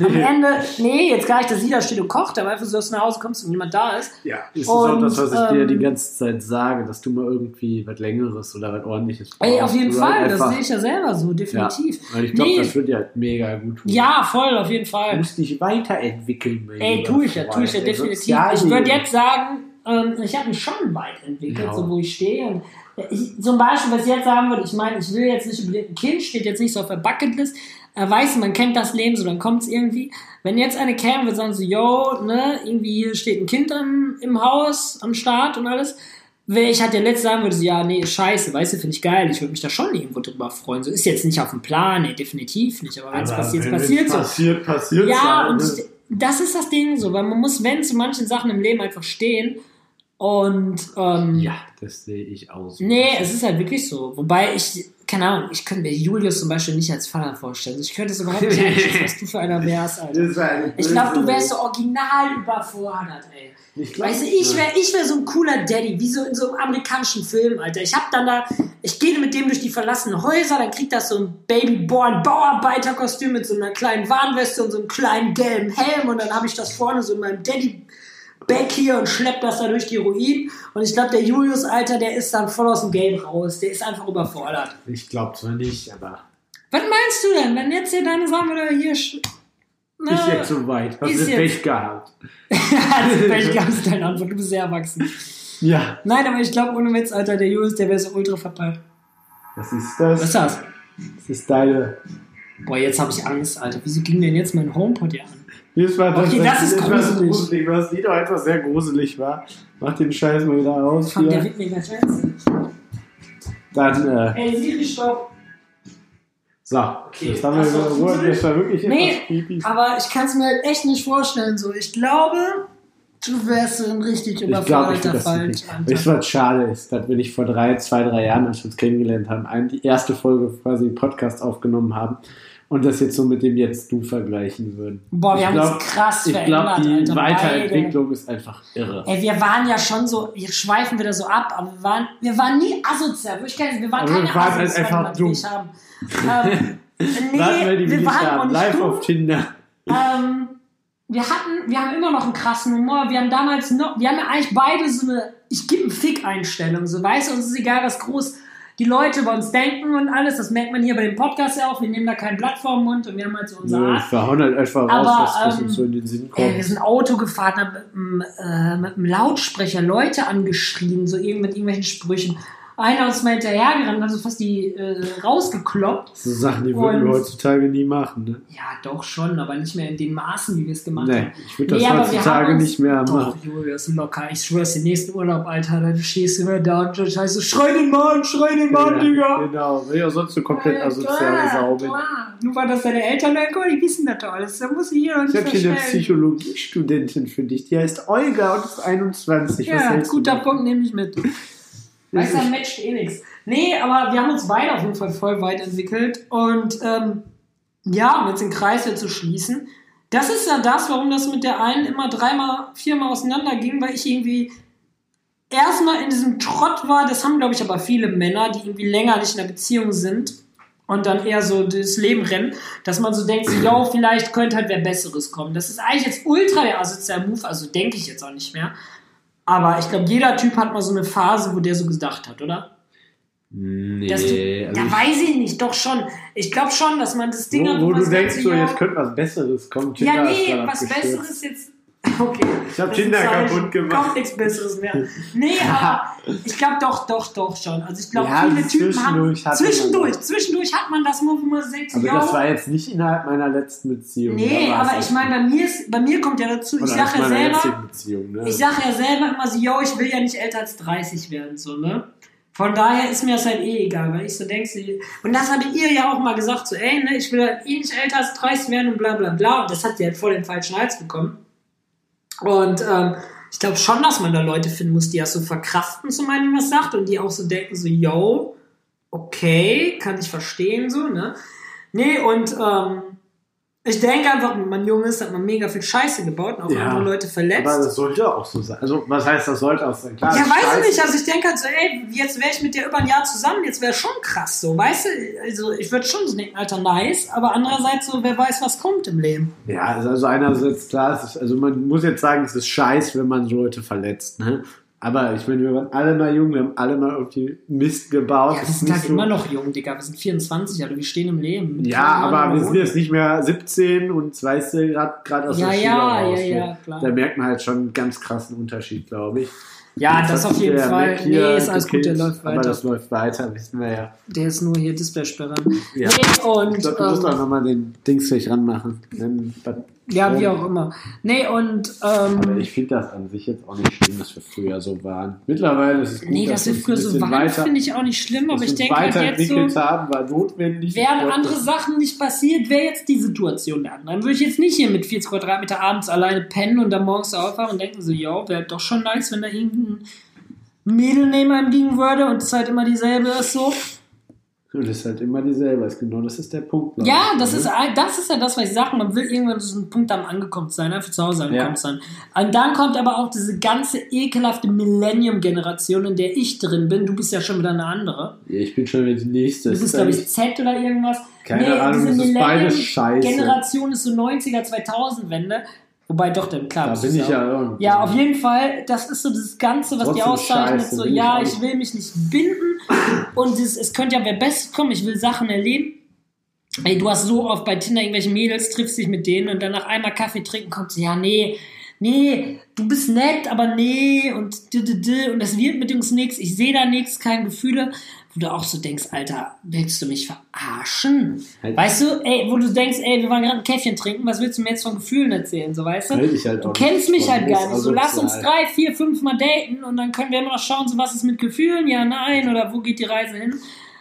Am Ende, nee, jetzt gar nicht, dass sie da steht und kocht, aber einfach so, dass du nach Hause kommst und niemand da ist. Ja, das ist auch Und, das, was ich dir ähm, die ganze Zeit sage, dass du mal irgendwie was Längeres oder was Ordentliches Ey, brauchst. auf jeden Oder Fall, das einfach- sehe ich ja selber so, definitiv. Ja, weil ich glaube, Nee. das wird dir halt mega gut tun. Ja, voll, auf jeden Du Fall. musst dich weiterentwickeln, Ey, tue ich ja, tue ich ja. Ey, definitiv. Sozialleben. Ich würde jetzt sagen, ähm, ich habe mich schon weit entwickelt, Ja. so wo ich stehe. Und ich, zum Beispiel, was ich jetzt sagen würde, ich meine, ich will jetzt nicht unbedingt ein Kind, steht jetzt nicht so auf der Bucketlist. Er weiß, man kennt das Leben, so dann kommt es irgendwie. Wenn jetzt eine käme, würde sagen so, yo, ne, irgendwie hier steht ein Kind am, im Haus, am Start und alles. Wenn ich halt der Letzte sagen würde, so, ja, nee, scheiße, weißt du, finde ich geil. Ich würde mich da schon irgendwo drüber freuen. So ist jetzt nicht auf dem Plan, nee, definitiv nicht. Aber wenn es Aber passiert, wenn passiert so. Passiert, passiert. Ja, halt, und ne? das ist das Ding so, weil man muss, wenn zu manchen Sachen im Leben einfach stehen. Und ähm, Ja, das sehe ich aus. nee, es ist halt wirklich so. Wobei ich, keine Ahnung, ich könnte mir Julius zum Beispiel nicht als Vater vorstellen. Ich könnte es überhaupt nicht einschätzen, was du für einer wärst, Alter. Das ist eine Ich glaube, du wärst so original überfordert, ey. Ich glaub, Weißt du, ich wäre ich wär so ein cooler Daddy, wie so in so einem amerikanischen Film, Alter. Ich hab dann da, ich gehe mit dem durch die verlassenen Häuser, dann kriegt das so ein Babyborn Bauarbeiterkostüm mit so einer kleinen Warnweste und so einem kleinen gelben Helm und dann habe ich das vorne so in meinem Daddy Back hier und schleppt das da durch die Ruinen. Und ich glaube, der Julius, Alter, der ist dann voll aus dem Game raus. Der ist einfach überfordert. Ich glaube zwar nicht, aber Was meinst du denn, wenn jetzt hier deine Sachen wieder hier... sch- Na, ist jetzt so weit. Hast ist du Pech gehabt. also, Pech gehabt ist deine Antwort. Du bist sehr erwachsen. Ja, Nein, aber ich glaube, ohne Witz, Alter, der Julius, der wäre so ultra verpeilt. was ist das? Was ist das? Das ist deine. Boah, jetzt habe ich Angst, Alter. Wieso ging denn jetzt mein HomePod hier an? Hier war Okay, das ist etwas gruselig. gruselig. Was wieder etwas sehr gruselig war. Mach den Scheiß mal wieder aus Fuck, der mir gleich essen. Dann, äh, Ey, Siri, stopp. so. Okay. Das haben wir so? Das war wirklich Nee, creepy. aber ich kann es mir halt echt nicht vorstellen. So, ich glaube, du wärst so ein richtig überforderter das Fall. Weißt du, was schade ist, dass wir nicht vor drei, zwei, drei Jahren, als wir uns kennengelernt haben, die erste Folge quasi Podcast aufgenommen haben und das jetzt so mit dem Jetzt Du vergleichen würden. Boah, wir Ich haben glaub- uns krass Ich glaube, verändert, die Alter. Weiterentwicklung ist einfach irre. Ey, wir waren ja schon so, wir schweifen wieder so ab, aber wir waren, wir waren nie asozial. Wir waren Aber keine wir waren einfach dumm. nicht haben. Ähm, nee, Warten wir die wir nicht waren haben. Live auf Tinder. Ähm, wir hatten, wir haben immer noch einen krassen Humor. Wir haben damals noch, wir haben ja eigentlich beide so eine, ich gebe einen Fick-Einstellung. So, weißt du, uns ist egal, was groß die Leute über uns denken und alles. Das merkt man hier bei dem Podcast ja auch. Wir nehmen da kein Blatt vor den Mund und wir haben halt so unsere Art. Wir hauen halt einfach raus, Aber, was, was ähm, uns so in den Sinn Ey, wir kommt. sind Auto gefahren, haben mit, einem, äh, mit einem Lautsprecher Leute angeschrien, so irgend- mit irgendwelchen Sprüchen. Einer ist mal hinterhergerannt, hat so fast die äh, rausgekloppt. So Sachen, die würden wir heutzutage nie machen. Ne? Ja, doch schon, aber nicht mehr in den Maßen, wie wir es gemacht Nee, haben. ich würde das Nee, heutzutage uns- nicht mehr Doch, machen. Julius, locker. Ich schwör's, den nächsten Urlaub, Alter, dann stehst du immer da und so, schrei den Mann, schrei den Mann, Ja, Digga. Genau, auch sonst so komplett Ja, asoziale Sau bin. Nur weil das deine Eltern denken, oh, die wissen das doch alles. Da muss ich hier und Ich habe hier eine. Psychologiestudentin für dich, die heißt Olga und ist 21. Was Ja, guter? Punkt, nehme ich mit. Weißt du, matcht eh nichts. Nee, aber wir haben uns beide auf jeden Fall voll weiterentwickelt. Und ähm, ja, um jetzt den Kreis wieder zu schließen, das ist ja das, warum das mit der einen immer dreimal, viermal auseinanderging, weil ich irgendwie erstmal in diesem Trott war. Das haben, glaube ich, aber viele Männer, die irgendwie länger nicht in einer Beziehung sind und dann eher so das Leben rennen, dass man so denkt, so, yo, vielleicht könnte halt wer Besseres kommen. Das ist eigentlich jetzt ultra der asoziale Move, also denke ich jetzt auch nicht mehr. Aber ich glaube, jeder Typ hat mal so eine Phase, wo der so gedacht hat, oder? Nee, Dass du, also ja, weiß ich nicht, doch schon. Ich glaube schon, dass man das Ding hat, wo, wo man du denkst, so, jetzt könnte was Besseres kommen. Ja, Tinder nee, was. Besseres jetzt. Okay. Ich hab Das ist Tinder kaputt gemacht. Kommt nichts Besseres mehr. Nee, aber ich glaube doch, doch, doch schon. Also ich glaube, Ja, viele Typen haben. zwischendurch Zwischendurch, hat man das, wo man denkt, Aber yo, das war jetzt nicht innerhalb meiner letzten Beziehung. Nee, aber ich meine, bei mir, ist, bei mir kommt ja dazu, ich Oder sage aus ja selber, ne? ich sage ja selber immer so, yo, ich will ja nicht älter als 30 werden, so, ne? Von daher ist mir das halt eh egal, weil ich so denke, und das hatte ihr ja auch mal gesagt, so, ey, ne, ich will halt eh nicht älter als 30 werden und bla bla bla. Und das hat sie halt voll den falschen Hals bekommen. Und ähm, ich glaube schon, dass man da Leute finden muss, die das so verkraften, so meinen, was sagt, und die auch so denken, so, yo, okay, kann ich verstehen, so, ne? Nee, und ähm, ich denke einfach, wenn man jung ist, hat man mega viel Scheiße gebaut und auch Ja, andere Leute verletzt. aber das sollte auch so sein. Also, was heißt, das sollte auch sein? Klar, Ja, weiß ich nicht. Also ich denke halt so, ey, jetzt wäre ich mit dir über ein Jahr zusammen, jetzt wäre schon krass so, weißt du? Also ich würde schon so denken, Alter, nice, aber andererseits so, wer weiß, was kommt im Leben. Ja, also also einerseits klar, ist, also man muss jetzt sagen, es ist scheiß, wenn man so Leute verletzt, ne? Aber ich meine, wir waren alle mal jung, wir haben alle mal irgendwie Mist gebaut. Ja, wir sind halt so- immer noch jung, Digga. Wir sind 24, Alter, wir stehen im Leben. Ja, aber wir sind jetzt nicht mehr 17 und weißt du, gerade aus Ja, der Schule ja, raus. ja, ja, klar. Da merkt man halt schon einen ganz krassen Unterschied, glaube ich. Ja, das hat auf jeden Fall. Hier Nee, ist alles gut, der läuft Aber weiter. das läuft weiter, wissen wir ja. Der ist nur hier Displaysperre. Ja. Nee, und Ich glaube, du musst auch ähm, nochmal den Dings gleich ranmachen. Dann, was Ja, wie auch immer. Nee, und. Ähm, Aber ich finde das an sich jetzt auch nicht schlimm, dass wir früher so waren. Mittlerweile ist es gut, nee, dass wir uns ein früher so waren, finde ich auch nicht schlimm, aber dass ich wir denke halt jetzt so. haben, war notwendig. Wären andere Sachen nicht passiert, wäre jetzt die Situation der anderen. Dann würde ich jetzt nicht hier mit 40 Quadratmeter abends alleine pennen und dann morgens aufwachen und denken so, yo, wäre doch schon nice, wenn da irgendein Mädel neben einem liegen würde und es halt immer dieselbe ist so. Und das ist halt immer dieselbe. ist Genau, das ist der Punkt. Ja, ich, das ne? ist, das ist ja das, was ich sage. Man will irgendwann zu diesem Punkt am angekommen sein, einfach zu Hause angekommen Ja. sein. Und dann kommt aber auch diese ganze ekelhafte Millennium-Generation, in der ich drin bin. Du bist ja schon wieder eine andere. Ja, ich bin schon wieder die nächste. Du bist, ist glaube ich, Z oder irgendwas. Keine Ahnung, diese das ist beides scheiße. Generation ist so 90er, 2000-Wende. Wobei doch, dann klar. Da bin ich ja irgendwie. Ja, auf jeden Fall, das ist so das Ganze, was die Trotzdem auszeichnet. scheiße, So, ich ja, ich nicht. will mich nicht binden und es, es könnte ja wer Bestes kommen, ich will Sachen erleben. Ey, du hast so oft bei Tinder irgendwelche Mädels, triffst dich mit denen und dann nach einmal Kaffee trinken kommt sie, ja, nee, nee, du bist nett, aber nee und d -d -d und das wird mit uns nichts, ich sehe da nichts, keine Gefühle, wo du auch so denkst, Alter, willst du mich verarschen? Halt- Weißt du, ey, wo du denkst, ey, wir waren gerade ein Käffchen trinken, was willst du mir jetzt von Gefühlen erzählen, so weißt du? Halt ich halt Du kennst mich halt gar nicht. So, lass uns drei, vier, fünf Mal daten und dann können wir immer noch schauen, so was ist mit Gefühlen, ja, nein, oder wo geht die Reise hin.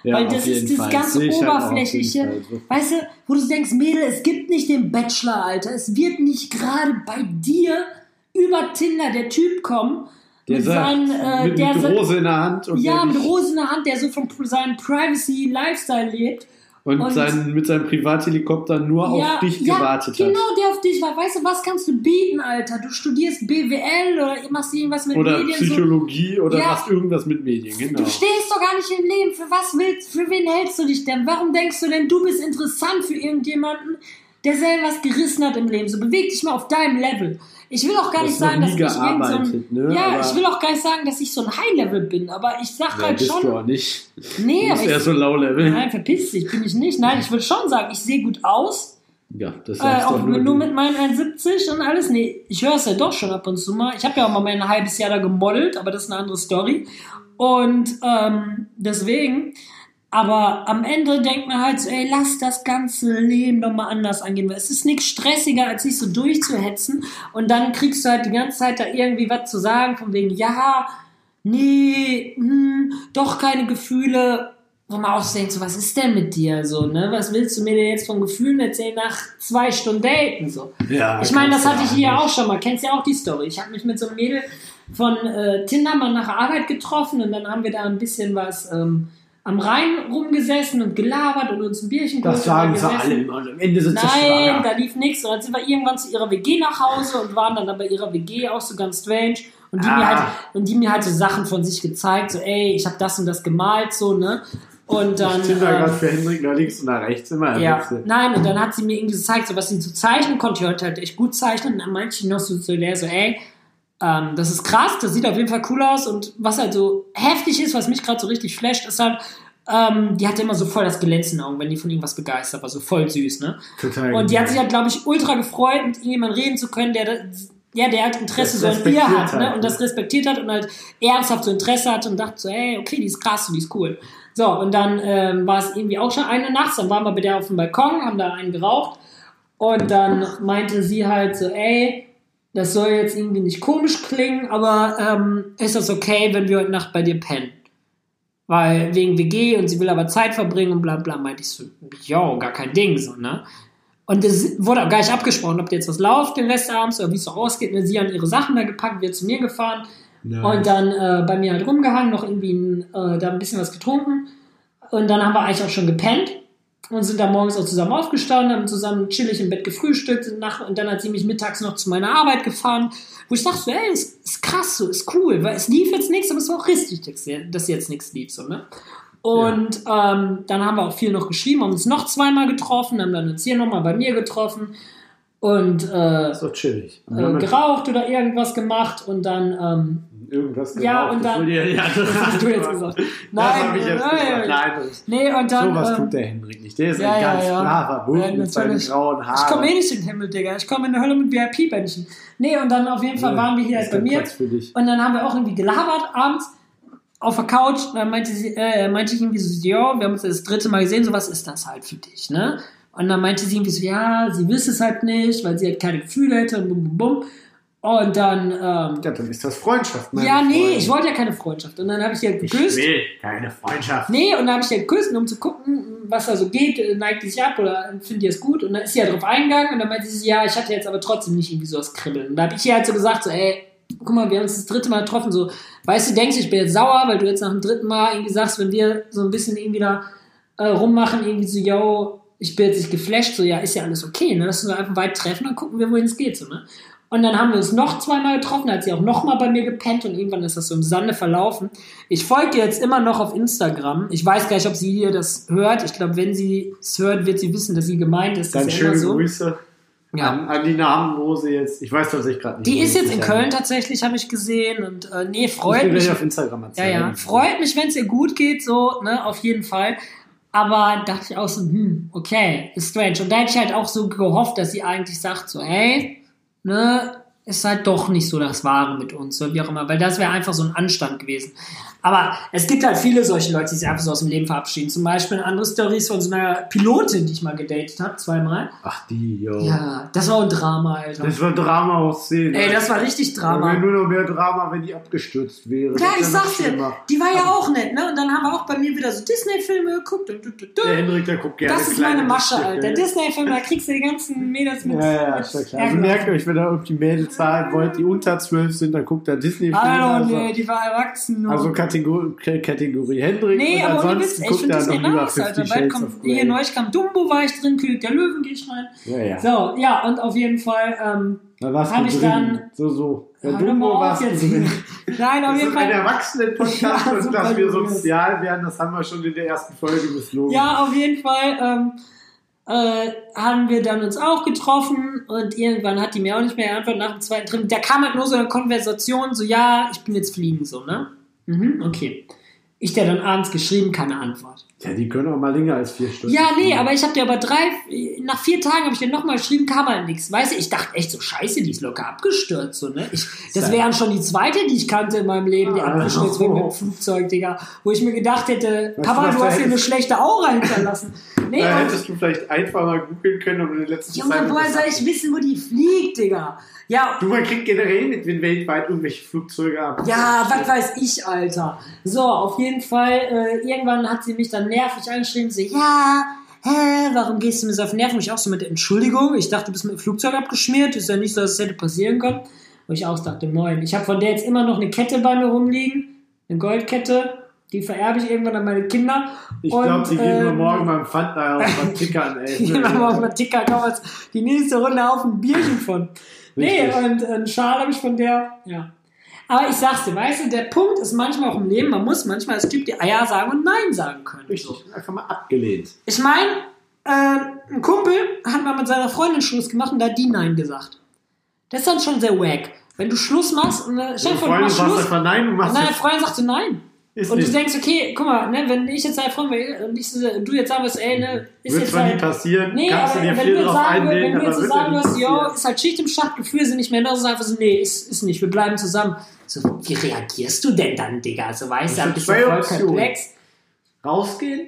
Ja, Weil das ist dieses Fall. ganze Sehe ich halt Oberflächliche. So. weißt du, wo du denkst, Mädel, es gibt nicht den Bachelor, Alter. Es wird nicht gerade bei dir über Tinder der Typ kommen, Der mit seinen, äh, mit, der mit Rose in der Hand und, ja, mit Rose in der Hand, der so von seinem Privacy-Lifestyle lebt. und, und- sein, mit seinem Privathelikopter nur auf dich ja, gewartet genau, hat. der auf dich war. Weißt du, was kannst du bieten, Alter? Du studierst BWL oder machst irgendwas mit Oder Medien. So. Psychologie oder Ja. machst irgendwas mit Medien, genau. Du stehst doch gar nicht im Leben. Für was willst Für wen hältst du dich denn? Warum denkst du denn, du bist interessant für irgendjemanden, der selber was gerissen hat im Leben? So beweg dich mal auf deinem Level. Ich will auch gar Du nicht sagen, dass ich so ein, ne? Ja, Aber- ich will auch gar nicht sagen, dass ich so ein High-Level bin, aber ich sag Ja, halt bist du schon. auch nicht. Nee, Du bist eher so Low-Level. Nein, verpiss dich, bin ich nicht. Nein, ich will schon sagen, ich sehe gut aus. Ja, das Äh, sagst auch nur nur, du. mit meinen 1,70 und alles. Nee, ich höre es ja doch schon ab und zu mal. Ich habe ja auch mal mein halbes Jahr da gemodelt, aber das ist eine andere Story. Und ähm, deswegen, aber am Ende denkt man halt so, ey, lass das ganze Leben doch mal anders angehen. Weil es ist nichts stressiger, als sich so durchzuhetzen. Und dann kriegst du halt die ganze Zeit da irgendwie was zu sagen, von wegen, ja, nee, hm, doch keine Gefühle. Wo man auch so denkt, so, was ist denn mit dir so, ne? Was willst du mir denn jetzt von Gefühlen erzählen nach zwei Stunden Daten so? Ja, Ich meine, das hatte ich hier auch schon mal. Kennst ja auch die Story. Ich habe mich mit so einem Mädel von äh, Tinder mal nach Arbeit getroffen und dann haben wir da ein bisschen was ähm, am Rhein rumgesessen und gelabert und uns ein Bierchen Das geholt und sagen da sie alle immer. Am Ende sind sie Nein, da lief nichts. Und dann sind wir irgendwann zu ihrer WG nach Hause und waren dann bei ihrer WG auch so ganz strange. Und die, mir, Ah. halt, und die mir halt so Sachen von sich gezeigt, so, ey, ich habe das und das gemalt, so, ne? Und dann. Ich ähm, gerade für Hendrik nach links und nach rechts immer. ja, nein, und dann hat sie mir irgendwie gezeigt, so was sie zu zeichnen konnte. Die heute halt echt gut zeichnen. Und dann meinte ich noch so zu der so, ey, ähm, das ist krass, das sieht auf jeden Fall cool aus. Und was halt so heftig ist, was mich gerade so richtig flasht, ist halt, ähm, die hatte immer so voll das Glänzen in Augen, wenn die von irgendwas begeistert war, so voll süß, ne? Total. Und die hat sich halt, glaube ich, ultra gefreut, mit irgendjemandem reden zu können, der, ja, der halt Interesse so an ihr hat, ne? Und das respektiert hat und halt ernsthaft so Interesse hat und dachte so, hey, okay, die ist krass und die ist cool. So, und dann ähm, war es irgendwie auch schon eine Nacht, dann waren wir bei der auf dem Balkon, haben da einen geraucht und dann meinte sie halt so, ey, das soll jetzt irgendwie nicht komisch klingen, aber ähm, ist das okay, wenn wir heute Nacht bei dir pennen? Weil wegen WG und sie will aber Zeit verbringen und bla bla, meinte ich so, jo, gar kein Ding, so, ne? Und es wurde auch gar nicht abgesprochen, ob jetzt was läuft den Rest abends oder wie es so ausgeht. Ne? Sie haben ihre Sachen da gepackt, wir zu mir gefahren Nice. und dann äh, bei mir halt rumgehangen, noch irgendwie äh, da ein bisschen was getrunken. Und dann haben wir eigentlich auch schon gepennt und sind dann morgens auch zusammen aufgestanden, haben zusammen chillig im Bett gefrühstückt sind nach, und dann hat sie mich mittags noch zu meiner Arbeit gefahren, wo ich dachte, so, ey, ist, ist krass, so, ist cool, weil es lief jetzt nichts, aber es war auch richtig, dass jetzt nichts lief, so, ne? Und ähm, dann haben wir auch viel noch geschrieben, haben uns noch zweimal getroffen, haben dann uns hier nochmal bei mir getroffen und äh, so chillig. Äh, geraucht oder irgendwas gemacht und dann ähm, irgendwas Ja, geraucht, und dann- das ja, ja, das hast du jetzt gesagt. Das Nein, ich jetzt nein, gesagt. Nein, das, Nee, und dann. sowas ähm, tut der Hendrik nicht. Der ist ja, ein ja, ganz ja. braver Ja, mit seinen grauen Ich Haaren. komme eh nicht in den Himmel, Digga. Ich komme in der Hölle mit VIP-Bändchen. Nee, und dann auf jeden Fall waren wir hier Das halt bei mir. Und dann haben wir auch irgendwie gelabert abends auf der Couch. Und dann meinte, sie, äh, meinte ich irgendwie so, jo, wir haben uns das dritte Mal gesehen, so was ist das halt für dich, ne? Und dann meinte sie irgendwie so, ja, sie wüsste es halt nicht, weil sie halt keine Gefühle hätte und bum, bum, bum. Und dann, ähm, Ja, dann ist das Freundschaft. meine ja, nee, Freunde. ich wollte ja keine Freundschaft. Und dann habe ich sie halt Ich geküsst. will keine Freundschaft. Nee, und dann habe ich sie halt geküsst, um zu gucken, was da so geht, äh, neigt die sich ab oder findet ihr es gut? Und dann ist sie halt drauf eingegangen und dann meinte sie, ja, ich hatte jetzt aber trotzdem nicht irgendwie so das Kribbeln. Und da habe ich ihr halt so gesagt, so, ey, guck mal, wir haben uns das dritte Mal getroffen, so, weißt du, denkst du, ich bin jetzt sauer, weil du jetzt nach dem dritten Mal irgendwie sagst, wenn wir so ein bisschen irgendwie da äh, rummachen, irgendwie so, yo, ich bin jetzt nicht geflasht, so, ja, ist ja alles okay, ne? Lass uns einfach weit treffen, dann gucken wir, wohin es geht, so, ne? Und dann haben wir uns noch zweimal getroffen, hat sie auch nochmal bei mir gepennt und irgendwann ist das so im Sande verlaufen. Ich folge jetzt immer noch auf Instagram. Ich weiß gar nicht, ob sie hier das hört. Ich glaube, wenn sie es hört, wird sie wissen, dass sie gemeint ist. Das Dann ist ja schöne so. Grüße Ja. an, an die namenlose jetzt. Ich weiß tatsächlich gerade nicht. Die ist jetzt in Köln tatsächlich, habe ich gesehen. Und äh, nee, freut mich. auf Instagram Ja, erzählen. ja. Freut mich, wenn es ihr gut geht, so, ne, auf jeden Fall. Aber dachte ich auch so, hm, okay, ist strange. Und da hätte ich halt auch so gehofft, dass sie eigentlich sagt, so, hey, ne, ist halt doch nicht so das Wahre mit uns, so wie auch immer, weil das wäre einfach so ein Anstand gewesen. Aber es gibt halt viele solche Leute, die sich einfach so aus dem Leben verabschieden. Zum Beispiel eine andere Story ist von so einer Pilotin, die ich mal gedatet habe, zweimal. Ach, die, jo. Ja, das war ein Drama, Alter. Das war Drama aus 10. Ey, das war richtig Drama. Wäre nur noch mehr Drama, wenn die abgestürzt wäre. Ja, Das ich sag's dir, die war ja auch nett, ne? Und dann haben wir auch bei mir wieder so Disney-Filme geguckt. Und, und, und, Der Henrik, der guckt gerne Das ist meine Masche. Alter. Disney-Film, da kriegst du die ganzen Mädels mit. Ja, ja, ist ja klar. Also merkt euch, wenn ihr irgendwie Mädels zahlen wollt, die unter 12 sind, dann guckt ihr Disney-Filme. Hallo, also, nee, die war erwachsen. nur. also Kategorie, Kategorie Hendrik nee, und aber ansonsten guckt Disney noch lieber nice, 50 Alter. Kommt, hier neulich kam Dumbo, war ich drin, König der Löwen, geh ich rein. Ja, ja. So, ja, und auf jeden Fall, ähm, Da warst hab du ich drin. dann- so, so. Der doch Dumbo warst du drin. Nein, auf jeden sind ein Fall. Erwachsenen-Podcast Ja, und dass wir sozial werden, das haben wir schon in der ersten Folge misslungen. Ja, auf jeden Fall ähm, äh, haben wir dann uns auch getroffen und irgendwann hat die mir auch nicht mehr geantwortet nach dem zweiten Treffen. Da kam halt nur so eine Konversation, so ja, ich bin jetzt fliegen, so, ne? Mhm, okay. Ich der dann abends geschrieben, keine Antwort. Ja, die können auch mal länger als vier Stunden. Ja, nee, aber ich habe dir aber drei, nach vier Tagen habe ich dir nochmal geschrieben, kam halt nichts. Weißt du, ich dachte echt so, scheiße, die ist locker abgestürzt, so, ne? Ich, das Ja. wäre schon die zweite, die ich kannte in meinem Leben, die Ah. abgestürzt wird mit dem Flugzeug, Digga. Wo ich mir gedacht hätte, du, Papa, was du hast hier eine schlechte Aura hinterlassen. Nee, Da hättest du vielleicht einfach mal googeln können, um in den letzten Junge, Zeit- woher soll ich wissen, wo die fliegt, Digga? Ja, Du, man kriegt generell mit, wenn weltweit irgendwelche Flugzeuge ab. Ja, was weiß ich, Alter. So, auf jeden Fall, äh, irgendwann hat sie mich dann nervig angeschrieben, so, ja, hä, warum gehst du mir so auf den Nerven? Ich auch so mit der Entschuldigung, ich dachte, du bist mit dem Flugzeug abgeschmiert, ist ja nicht so, dass es hätte passieren können. Und ich auch dachte, moin, ich habe von der jetzt immer noch eine Kette bei mir rumliegen, eine Goldkette, die vererbe ich irgendwann an meine Kinder. Ich glaube, die gehen nur ähm, morgen beim Pfandleiher auf beim Tickern, ey. Die gehen wir auf den Ticker, kaufen uns die nächste Runde auf ein Bierchen von. Nee, Richtig. und einen Schal habe ich von der, ja. Aber ich sag's dir, weißt du, der Punkt ist manchmal auch im Leben, man muss manchmal als Typ die Eier sagen und Nein sagen können. Richtig, einfach mal abgelehnt. Ich meine, äh, ein Kumpel hat mal mit seiner Freundin Schluss gemacht und da hat die Nein gesagt. Das ist dann schon sehr wack. Wenn du Schluss machst und vor, du Freunde, machst sagst Schluss einfach nein, du und machst deine jetzt, Freundin sagt so Nein. Ist Und du nicht. denkst, okay, guck mal, ne, wenn ich jetzt deine Freundin wäre und ich, du jetzt sagen wirst, ey, ne, ist Wird jetzt zwar nie halt, passieren, Nee, kannst aber du dir wenn viel du jetzt drauf sagen, einlegen, wenn du jetzt so sagen wirst, yo, passieren. ist halt Schicht im Schacht, Gefühle sind nicht mehr da, ist einfach so, nee, ist, ist nicht, wir bleiben zusammen. So, wie reagierst du denn dann, Digga? So, weißt du, bist du voll Optionen. perplex. Rausgehen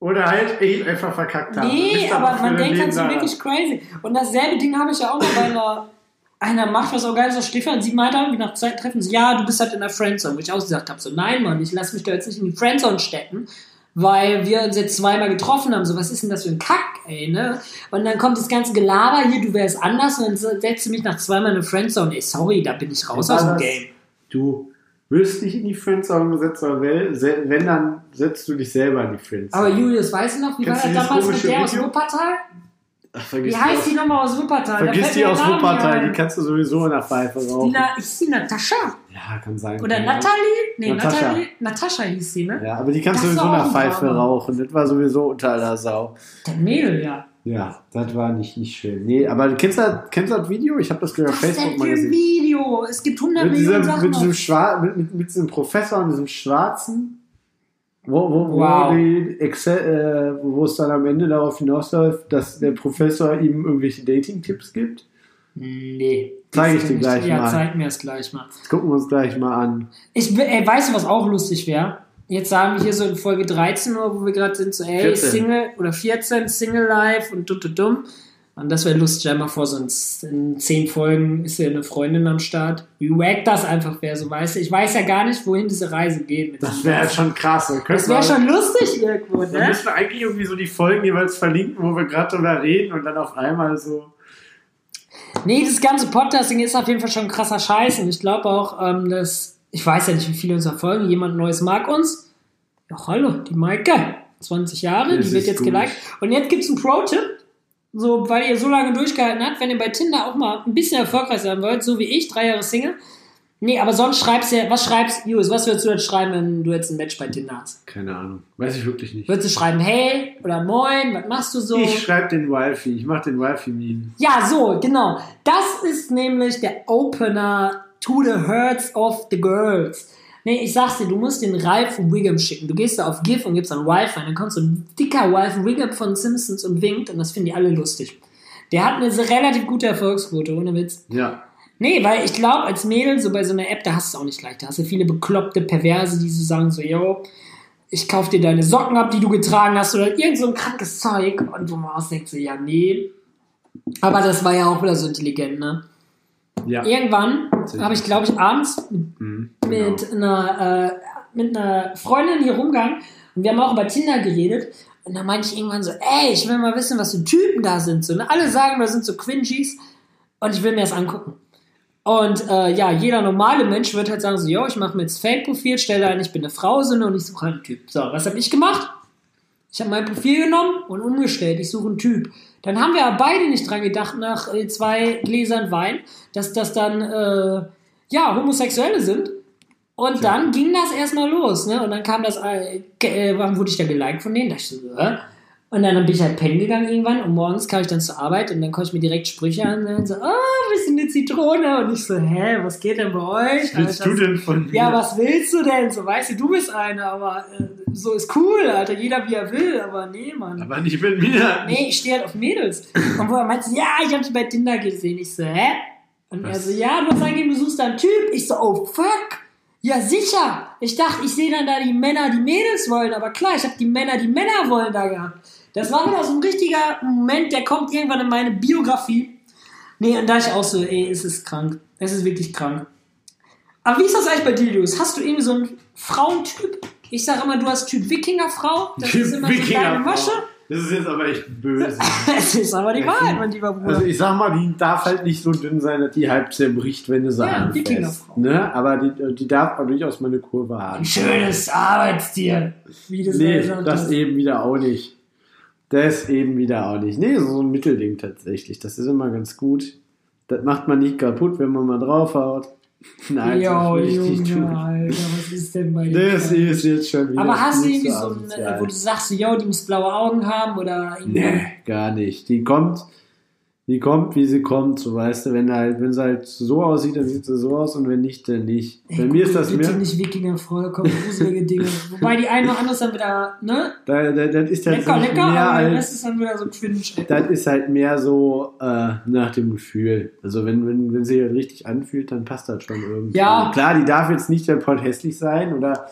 oder halt echt einfach verkackt haben. Du Nee, aber man denkt halt so wirklich crazy. Und dasselbe Ding habe ich ja auch noch bei einer, einer macht was auch geil so Stefan, sie meinte irgendwie nach zwei Treffen, so, ja, du bist halt in der Friendzone, wo ich auch gesagt habe, so, nein, Mann, ich lasse mich da jetzt nicht in die Friendzone stecken, weil wir uns jetzt zweimal getroffen haben, so, was ist denn das für ein Kack, ey, ne? Und dann kommt das ganze Gelaber hier, du wärst anders, und dann setzt du mich nach zweimal in eine Friendzone, ey, sorry, da bin ich raus War aus dem Game. Du wirst dich in die Friendzone gesetzt, aber wenn, dann setzt du dich selber in die Friendzone. Aber Julius, weißt du noch, wie war Kennst du das damals mit der aus Video? Wuppertal? Ach, Wie heißt die nochmal aus Wuppertal? vergiss die aus Name Wuppertal, die kannst du sowieso in der Pfeife rauchen. Na, ist die Natascha? Ja, kann sein. Oder Ja. Natalie? Nee, Natascha. Natalie. Natascha hieß sie, ne? Ja, aber die kannst du sowieso in der Pfeife Drama. rauchen. Das war sowieso unter aller Sau. Der Mädel, ja. Ja, das war nicht, nicht schön. Nee, aber kennst du, das- kennst du das Video? Ich habe das gerade auf Facebook mal gesehen. Video? Es gibt 100 Mit Millionen Sachen. mit, diesem mit, mit, mit diesem Professor und diesem Schwarzen, wo, wo, Wow. wo, die Excel, äh, wo es dann am Ende darauf hinausläuft, dass der Professor ihm irgendwelche Dating-Tipps gibt. Nee. Zeig ich das dir gleich Ja, mal. zeig mir es gleich mal. Das gucken wir uns gleich mal an. Ich, ey, weißt du, was auch lustig wäre? Jetzt sagen wir hier so in Folge 13 Uhr, wo wir gerade sind, so, ey, 14. Single oder 14, Single Life und dumm, dumm, dumm. Und das wäre lustig, einmal vor so in, zehn Folgen ist ja eine Freundin am Start. Wie wack das einfach wäre, so weißt du. Ich weiß ja gar nicht, wohin diese Reise geht. Mit Das wäre schon krass. Wir das wäre schon lustig irgendwo, Wir ne? müssen eigentlich irgendwie so die Folgen jeweils verlinken, wo wir gerade drüber reden und dann auf einmal so. Nee, das ganze Podcasting ist auf jeden Fall schon ein krasser Scheiß. Und ich glaube auch, ähm, dass, ich weiß ja nicht, wie viele unserer Folgen, jemand Neues mag uns. Ja, hallo, die Maike, 20 Jahre, Das die wird jetzt gut. geliked. Und jetzt gibt's einen Pro-Tipp, so, weil ihr so lange durchgehalten habt, wenn ihr bei Tinder auch mal ein bisschen erfolgreich sein wollt, so wie ich, drei Jahre Single. Nee, aber sonst schreibst du ja, was schreibst du, was würdest du jetzt schreiben, wenn du jetzt ein Match bei Tinder hast? Keine Ahnung. Weiß ich wirklich nicht. Würdest du schreiben, hey oder moin, was machst du so? Ich schreibe den Wifi. Ich mache den Wifi-Meme. Ja, so, genau. Das ist nämlich der Opener to the Hearts of the Girls. Nee, ich sag's dir, du musst den Ralph Wiggum schicken. Du gehst da auf GIF und gibst dann Ralph ein, dann kommt so ein dicker Ralph Wiggum von Simpsons und winkt und das finden die alle lustig. Der hat eine relativ gute Erfolgsquote, ohne Witz. Ja. Nee, weil ich glaube, als Mädel, so bei so einer App, da hast du es auch nicht leicht. Da hast du viele bekloppte Perverse, die so sagen so, yo, ich kauf dir deine Socken ab, die du getragen hast oder irgend so ein krankes Zeug. Und wo man auch denkt so, ja, nee. Aber das war ja auch wieder so intelligent, ne? Ja. Irgendwann habe ich, glaube ich, abends Mhm, genau. mit einer, äh, mit einer Freundin hier rumgegangen und wir haben auch über Tinder geredet. Und da meinte ich irgendwann so, ey, ich will mal wissen, was für Typen da sind. So, ne? Alle sagen, da sind so Quingies und ich will mir das angucken. Und äh, ja, jeder normale Mensch wird halt sagen so, yo, ich mache mir jetzt Fake-Profil, stelle ein, ich bin eine Frau so, ne, und ich suche einen Typ. So, was habe ich gemacht? Ich habe mein Profil genommen und umgestellt. Ich suche einen Typ. Dann haben wir aber beide nicht dran gedacht, nach äh, zwei Gläsern Wein, dass das dann, äh, ja, Homosexuelle sind. Und Tja. dann ging das erstmal los, ne? Und dann kam das, äh, äh, wurde ich da geliked von denen? Da dachte ich so, äh? Und dann bin ich halt pennen gegangen irgendwann und morgens kam ich dann zur Arbeit und dann konnte ich mir direkt Sprüche an und so, oh, bist du eine Zitrone? Und ich so, hä, was geht denn bei euch? Was willst Alter, du denn von mir? ja, was willst du denn? So, weißt du, du bist eine, aber äh, so ist cool, Alter. Jeder wie er will, aber nee, Mann. Aber nicht mit mir. Nee, ich stehe halt auf Mädels. Und wo er meinte, ja, ich hab dich bei Tinder gesehen. Ich so, hä? Und er Was? so, ja, du hast angegeben, du suchst da einen Typ. Ich so, oh fuck. Ja, sicher. Ich dachte, ich sehe dann da die Männer, die Mädels wollen. Aber klar, ich habe die Männer, die Männer wollen da gehabt. Das war wieder so ein richtiger Moment, der kommt irgendwann in meine Biografie. Nee, und da ich auch so, ey, es ist krank. Es ist wirklich krank. Aber wie ist das eigentlich bei dir, Julius? Hast du irgendwie so einen Frauentyp? Ich sage immer, du hast Typ Wikingerfrau. Das Typ ist immer so deine Masche. Das ist jetzt aber echt böse. Es ist aber die Wahrheit, mein lieber Bruder. Also ich sag mal, die darf halt nicht so dünn sein, dass die halb zerbricht, wenn du sie Ja, anfasst. Ne? Aber die, die darf auch durchaus mal eine Kurve haben. ein schönes Arbeitstier. Wie das Nee, gesagt das hast. eben wieder auch nicht. Das eben wieder auch nicht. Nee, so ein Mittelding tatsächlich. Das ist immer ganz gut. Das macht man nicht kaputt, wenn man mal draufhaut. Nein, Jo, das ich nicht Junge, tun. Alter, was ist denn bei dir? Das ist jetzt schon wieder. aber hast du irgendwie so ein, wo du sagst, jo, die muss blaue Augen haben oder Nee, gar nicht. Die kommt, die kommt, wie sie kommt, so weißt du, wenn halt, wenn sie halt so aussieht, dann sieht sie so aus und wenn nicht, dann nicht. Ey, Bei mir ist das mehr. nicht Wikingerfrau, da kommen gruselige Dinge. Wobei die eine oder andere ist dann wieder, ne? Da, da, das ist Lecker, tatsächlich lecker, mehr aber als. Rest ist dann wieder so cringe. ey. Das ist halt mehr so äh, nach dem Gefühl. Also wenn, wenn, wenn sie halt richtig anfühlt, dann passt das schon irgendwie. Ja. Klar, die darf jetzt nicht der Pot hässlich sein oder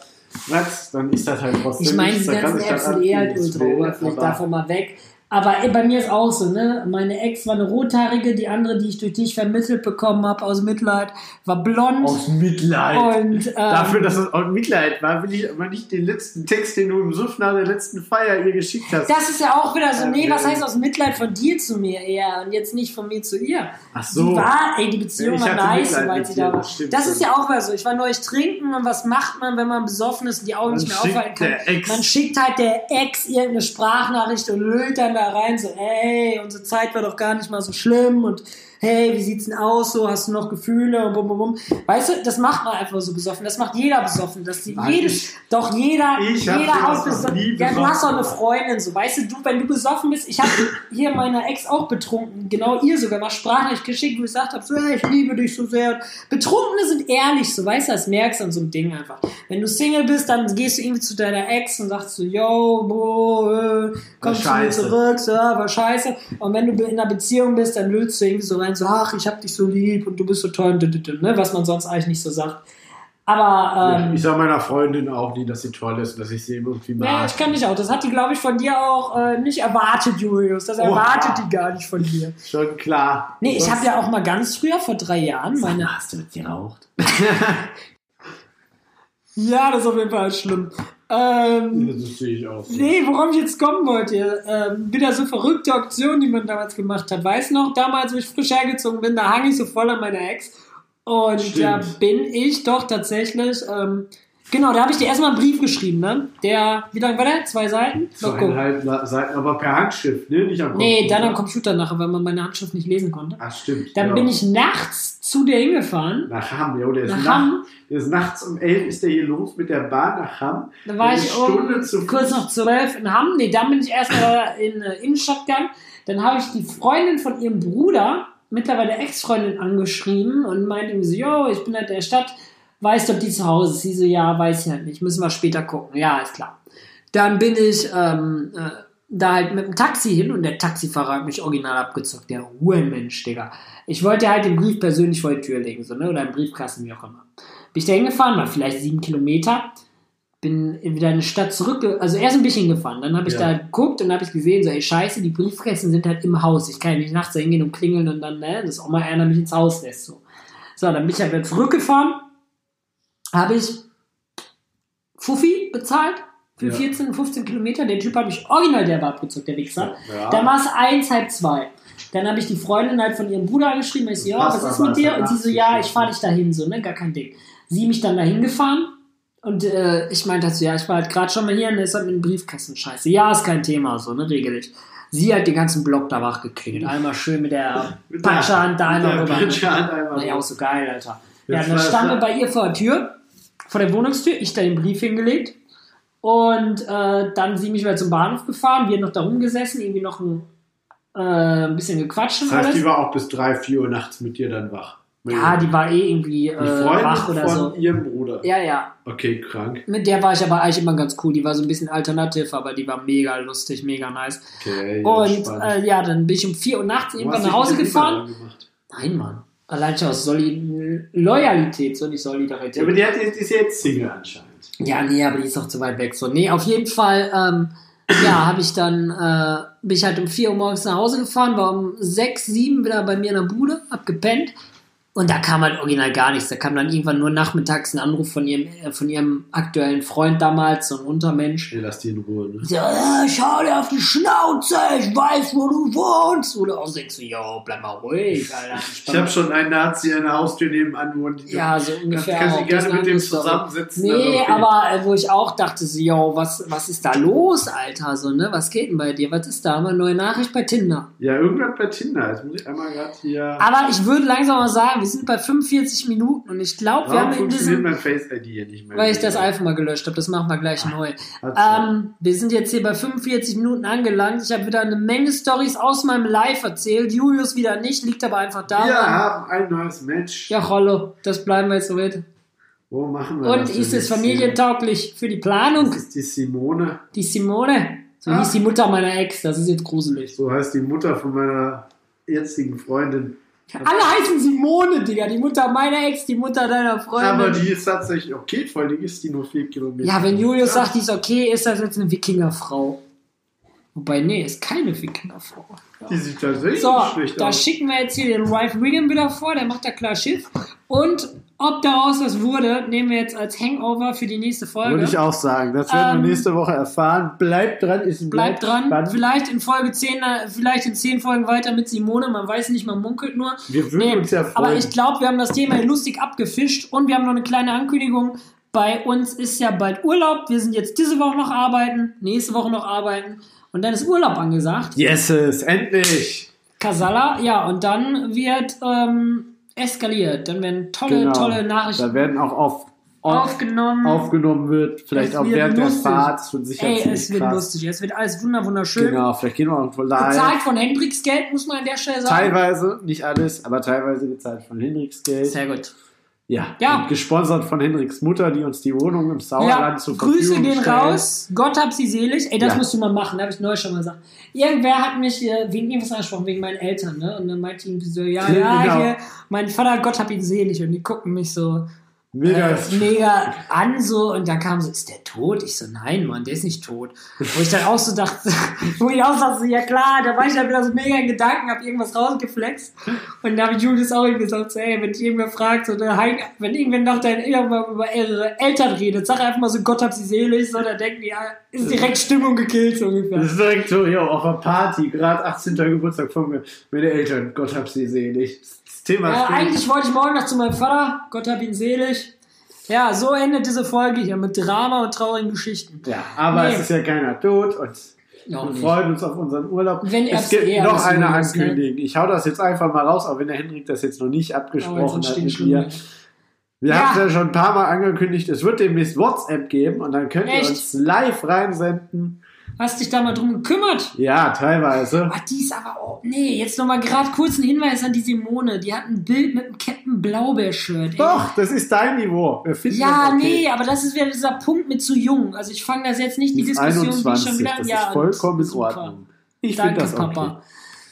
was, dann ist das halt trotzdem. Ich meine, kann ganzen das Apps sind eh halt es ultra oberflächlich, davon mal weg. Aber ey, bei mir ist auch so, ne? Meine Ex war eine rothaarige, die andere, die ich durch dich vermittelt bekommen habe aus Mitleid, war blond. Aus Mitleid. und ähm, Dafür, dass es aus Mitleid war, will ich aber nicht den letzten Text, den du im Suff nach der letzten Feier ihr geschickt hast. das ist ja auch wieder so, nee, was Okay. heißt aus Mitleid von dir zu mir eher und jetzt nicht von mir zu ihr. Ach so. Die war, ey, die Beziehung war nice, mit sie da war. das Das ist ja auch wieder so. Ich war neulich trinken und was macht man, wenn man besoffen ist und die Augen Man nicht mehr aufhalten kann? der Ex. Man schickt halt der Ex irgendeine Sprachnachricht und lüllt dann da rein, so, ey, unsere Zeit war doch gar nicht mal so schlimm und hey, wie sieht's denn aus, so, hast du noch Gefühle und bum, bum, bum. Weißt du, das macht man einfach so besoffen, das macht jeder besoffen, dass die, Nein, jedes, ich- doch jeder, ich jeder noch besoffen. Ja, du hast doch eine. Freundin, so, weißt du, du, wenn du besoffen bist, ich habe hier meiner Ex auch betrunken, genau ihr sogar mal Sprachnachricht geschickt, wo ich gesagt habe, so, hey, ich liebe dich so sehr. Betrunkene sind ehrlich, so, weißt du, das merkst du an so einem Ding einfach. Wenn du Single bist, dann gehst du irgendwie zu deiner Ex und sagst so, yo, bro, äh, komm War zu mir scheiße. zurück, so, war scheiße. Und wenn du in einer Beziehung bist, dann löst du irgendwie so rein, so, ach, ich hab dich so lieb und du bist so toll, ne, was man sonst eigentlich nicht so sagt. Aber ähm, ich sag meiner Freundin auch nie, dass sie toll ist, dass ich sie irgendwie mag. ja, ich kann dich auch. Das hat die, glaube ich, von dir auch äh, nicht erwartet, Julius. Das erwartet Oha. die gar nicht von dir. Schon klar. Nee, ich habe ja auch mal ganz früher, vor drei Jahren, meine. Hast du mit geraucht? Ja, das ist auf jeden Fall schlimm. Ähm, Das sehe ich auch. so. Nee, worauf ich jetzt kommen wollte, ähm, wieder so verrückte Aktionen, die man damals gemacht hat. Weiß noch, damals, wo ich frisch hergezogen bin, da hang ich so voll an meiner Ex. Und Stimmt. da bin ich doch tatsächlich, ähm, genau, da habe ich dir erstmal einen Brief geschrieben, ne? Der, wie lang war der? Zwei Seiten? Zweieinhalb Seiten, aber per Handschrift, ne? Nicht am Nee, Computer. dann am Computer nachher, weil man meine Handschrift nicht lesen konnte. Ach, stimmt. Dann ja. bin ich nachts zu dir hingefahren. Nach Hamm, ja, der ist, Nach Hamm. der ist nachts um elf ist der hier los mit der Bahn nach Hamm. Da war ich Stunde um zu kurz nach zwölf in Hamm. Nee, dann bin ich erstmal in äh, Innenstadt gegangen. Dann habe ich die Freundin von ihrem Bruder, mittlerweile Ex-Freundin, angeschrieben und meinte ihm so, yo, ich bin halt der Stadt, weißt du, ob die zu Hause ist? Sie so, ja, weiß ich halt nicht, müssen wir später gucken. Ja, ist klar. Dann bin ich ähm, äh, da halt mit dem Taxi hin und der Taxifahrer hat mich original abgezockt. Der Hurenmensch, Digga. Ich wollte halt den Brief persönlich vor die Tür legen, so, ne? oder im Briefkasten, wie auch immer. Bin ich da hingefahren, war vielleicht sieben Kilometer bin wieder in die Stadt zurück, also erst ein bisschen gefahren, dann habe ich Ja. da geguckt und habe ich gesehen, so ey scheiße, die Briefkästen sind halt im Haus. Ich kann ja nicht nachts da hingehen und klingeln und dann, ne, dass auch mal einer mich ins Haus lässt. So, so dann bin ich halt wieder zurückgefahren, habe ich Fuffi bezahlt für Ja. 14, 15 Kilometer. Der Typ hat mich original derbe abgezockt, der Wichser. Ja. Dann war es eins, halb zwei. Dann habe ich die Freundin halt von ihrem Bruder angeschrieben. Ich so, ja, was ist mit dir? Und sie so, 80, ja, ich fahre dich dahin, so, ne, gar kein Ding. Sie mich dann dahin gefahren und äh, ich meinte halt so, ja, ich war halt gerade schon mal hier und es hat mit dem Briefkasten scheiße. Ja, ist kein Thema, so, ne, regelig. Sie hat den ganzen Block da wach geklingelt. Einmal schön mit der der- Patschehand da einmal der rüber. War ja auch so geil, Alter. Ja, dann standen wir bei ihr vor der Tür, vor der Wohnungstür, ich da den Brief hingelegt und äh, dann sie mich wieder zum Bahnhof gefahren, wir noch da rumgesessen, irgendwie noch ein, äh, bisschen gequatscht Das heißt, alles. die war auch bis 3, 4 Uhr nachts mit dir dann wach. ja, die war eh irgendwie äh, Die Freundin wach oder von so. ihrem Bruder. Ja, ja. Okay, krank. Mit der war ich aber eigentlich immer ganz cool. Die war so ein bisschen alternativ, aber die war mega lustig, mega nice. Okay, ja, und äh, ja, dann bin ich um 4 Uhr nachts irgendwann nach Hause gefahren. Nein, Mann. Allein schon aus Soli Loyalität, so nicht Solidarität. Ja, aber die, hat, die ist jetzt Single anscheinend. Ja, nee, aber die ist auch zu weit weg. So, nee, auf jeden Fall, ähm, ja, habe ich dann, äh, bin ich halt um 4 Uhr morgens nach Hause gefahren, war um 6, 7 wieder bei mir in der Bude, hab gepennt. Und da kam halt original gar nichts. Da kam dann irgendwann nur nachmittags ein Anruf von ihrem, äh, von ihrem aktuellen Freund damals, so ein Untermensch. Ey, lass die in Ruhe, ne? So, äh, schau dir auf die Schnauze, ich weiß, wo du wohnst. Oder auch denkst du, yo, bleib mal ruhig, Alter. Ich habe schon einen Nazi an der Haustür nebenan wohnt. Ja, so ungefähr. Kannst du gerne mit dem zusammensitzen. Nee, okay. aber äh, wo ich auch dachte, so, yo, was, was ist da los, Alter? So, ne? Was geht denn bei dir? Was ist da? Eine neue Nachricht bei Tinder? Ja, irgendwas bei Tinder. Jetzt muss ich einmal gerade hier. Aber ich würde langsam mal sagen, wir sind bei 45 Minuten und ich glaube, wir haben in diesem. mein Face-ID hier nicht mehr? Weil ich das iPhone mal gelöscht habe, das machen wir gleich neu. Hat's Ähm, wir sind jetzt hier bei 45 Minuten angelangt. Ich habe wieder eine Menge Stories aus meinem Live erzählt. Julius wieder nicht, liegt aber einfach da. Wir haben ein neues Match. Ja, Rollo, das bleiben wir jetzt so mit. Wo machen wir Und das? ist es familientauglich für die Planung? Das ist die Simone. Die Simone. So Ah. hieß die Mutter meiner Ex. Das ist jetzt gruselig. So heißt die Mutter von meiner jetzigen Freundin. Alle heißen Simone, Digga. Die Mutter meiner Ex, die Mutter deiner Freundin. Aber die ist tatsächlich okay, vor allem ist die nur 4 Kilometer. ja, wenn Julius sagt, die ist okay, ist das jetzt eine Wikingerfrau. Wobei, nee, ist keine Wikingerfrau. Ja. Die sieht tatsächlich So, schlecht da aus. schicken wir jetzt hier den Ralph Wiggum wieder vor, der macht da klar Schiff. Und ob daraus was wurde, nehmen wir jetzt als Hangover für die nächste Folge. Würde ich auch sagen. Das werden Ähm, wir nächste Woche erfahren. Bleibt dran, ist Bleibt dran, spannend. vielleicht in Folge 10, äh, vielleicht in 10 Folgen weiter mit Simone, man weiß nicht, man munkelt nur. Wir würden Nee, uns ja freuen. aber ich glaube, wir haben das Thema lustig abgefischt und wir haben noch eine kleine Ankündigung. Bei uns ist ja bald Urlaub. Wir sind jetzt diese Woche noch arbeiten, nächste Woche noch arbeiten und dann ist Urlaub angesagt. Yeses, endlich! Kasala, ja, und dann wird ähm, eskaliert. Dann werden tolle, Genau. tolle Da Nachrichten werden auch auf, auf, aufgenommen. aufgenommen wird, vielleicht auch während lustig. der Fahrt. Es wird sicher Ey, es wird krass. lustig. Es wird alles wunder wunderschön. Genau, vielleicht gehen wir auch live. Bezahlt von Hendricks Geld, muss man an der Stelle sagen. Teilweise, nicht alles, aber teilweise gezahlt von Hendricks Geld. Sehr gut. Ja. Ja. Gesponsert von Hendricks Mutter, die uns die Wohnung im Sauerland Ja, zur Verfügung Grüße gehen stellt. raus. Gott hab sie selig. Ey, das Ja. musst du mal machen. Da habe ich neulich schon mal gesagt. Irgendwer hat mich äh, wegen irgendwas angesprochen, wegen meinen Eltern. Ne? Und dann meinte ich irgendwie so, ja, ja, Genau. hier, mein Vater, Gott hab ihn selig. Und die gucken mich so, Mega. äh, mega an so und dann kam so, ist der tot? Ich so, nein, Mann, der ist nicht tot. Wo ich dann auch so dachte, wo ich auch dachte, ja klar, da war ich dann wieder so mega in Gedanken, hab irgendwas rausgeflext und da habe ich Julius auch gesagt, so, ey, wenn dich irgendwer fragt, so, Hein- wenn irgendwer noch dein, irgendwann über ihre Eltern redet, sag einfach mal so, Gott hab sie selig, so, dann denken die, ja, ist direkt Stimmung gekillt, so ungefähr. Das ist direkt so, ja, auf einer Party, gerade 18. Geburtstag von mir. Meine Eltern, Gott hab sie selig. Das Thema steht. eigentlich wollte ich morgen noch zu meinem Vater, Gott hab ihn selig. Ja, so endet diese Folge hier mit Drama und traurigen Geschichten. Ja, aber Nee. es ist ja keiner tot und Noch wir nicht. freuen uns auf unseren Urlaub. Wenn es gibt noch eine ne? Ankündigung. Ich hau das jetzt einfach mal raus, auch wenn der Henrik das jetzt noch nicht Aber abgesprochen hat mit mir. Wir Ja. haben es ja schon ein paar Mal angekündigt, es wird demnächst WhatsApp geben und dann könnt ihr Echt? uns live reinsenden. Hast dich da mal drum gekümmert? Ja, teilweise. Ah, die ist aber auch. Nee, jetzt nochmal gerade kurz ein Hinweis an die Simone. Die hat ein Bild mit einem Captain Blaubeer-Shirt. Doch, das ist dein Niveau. Ja, okay. nee, aber das ist wieder dieser Punkt mit zu jung. Also ich fange das jetzt nicht, die Die ist Diskussion, die 21, schon wieder. das ja, ist vollkommen in. Ordnung. Ich finde Danke, das okay.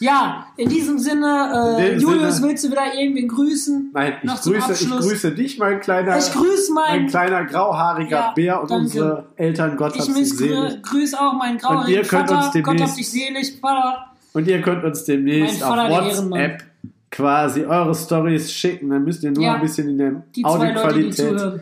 Ja, in diesem Sinne, äh, In Julius, Sinne- willst du wieder irgendwen grüßen? Nein, ich grüße, ich grüße dich, mein kleiner, Ich grüße mein meinen. kleiner grauhaariger Ja, Bär und danke. unsere Eltern, Gott Ich hab sie selig. grü grüße auch meinen könnt Vater. Gott hab dich selig, Vater. Und ihr könnt uns demnächst Mein auf. WhatsApp quasi eure Stories schicken. Dann müsst ihr nur Ja. ein bisschen in der Audioqualität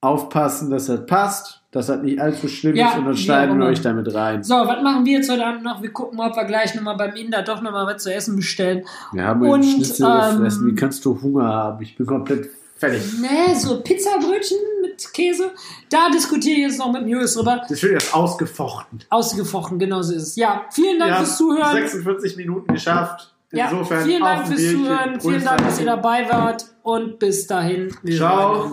aufpassen, dass das passt, dass das nicht allzu schlimm Ja, ist und dann schneiden wir euch damit rein. So, was machen wir jetzt heute Abend noch? Wir gucken, ob wir gleich nochmal beim Inder doch nochmal was zu essen bestellen. Wir haben Und, einen Schnitzel ähm, gefressen. Wie kannst du Hunger haben? Ich bin komplett fertig. Ne, so Pizzabrötchen mit Käse. Da diskutiere ich jetzt noch mit dem Julius drüber. Das wird erst ausgefochten. Ausgefochten, genau so ist es. Ja, vielen Dank Wir haben fürs Zuhören. 46 Minuten geschafft. Ja, Insofern vielen Dank fürs Bierchen. Zuhören. Vielen Dank, an dass ihr dabei wart. Und bis dahin. Wir Ciao.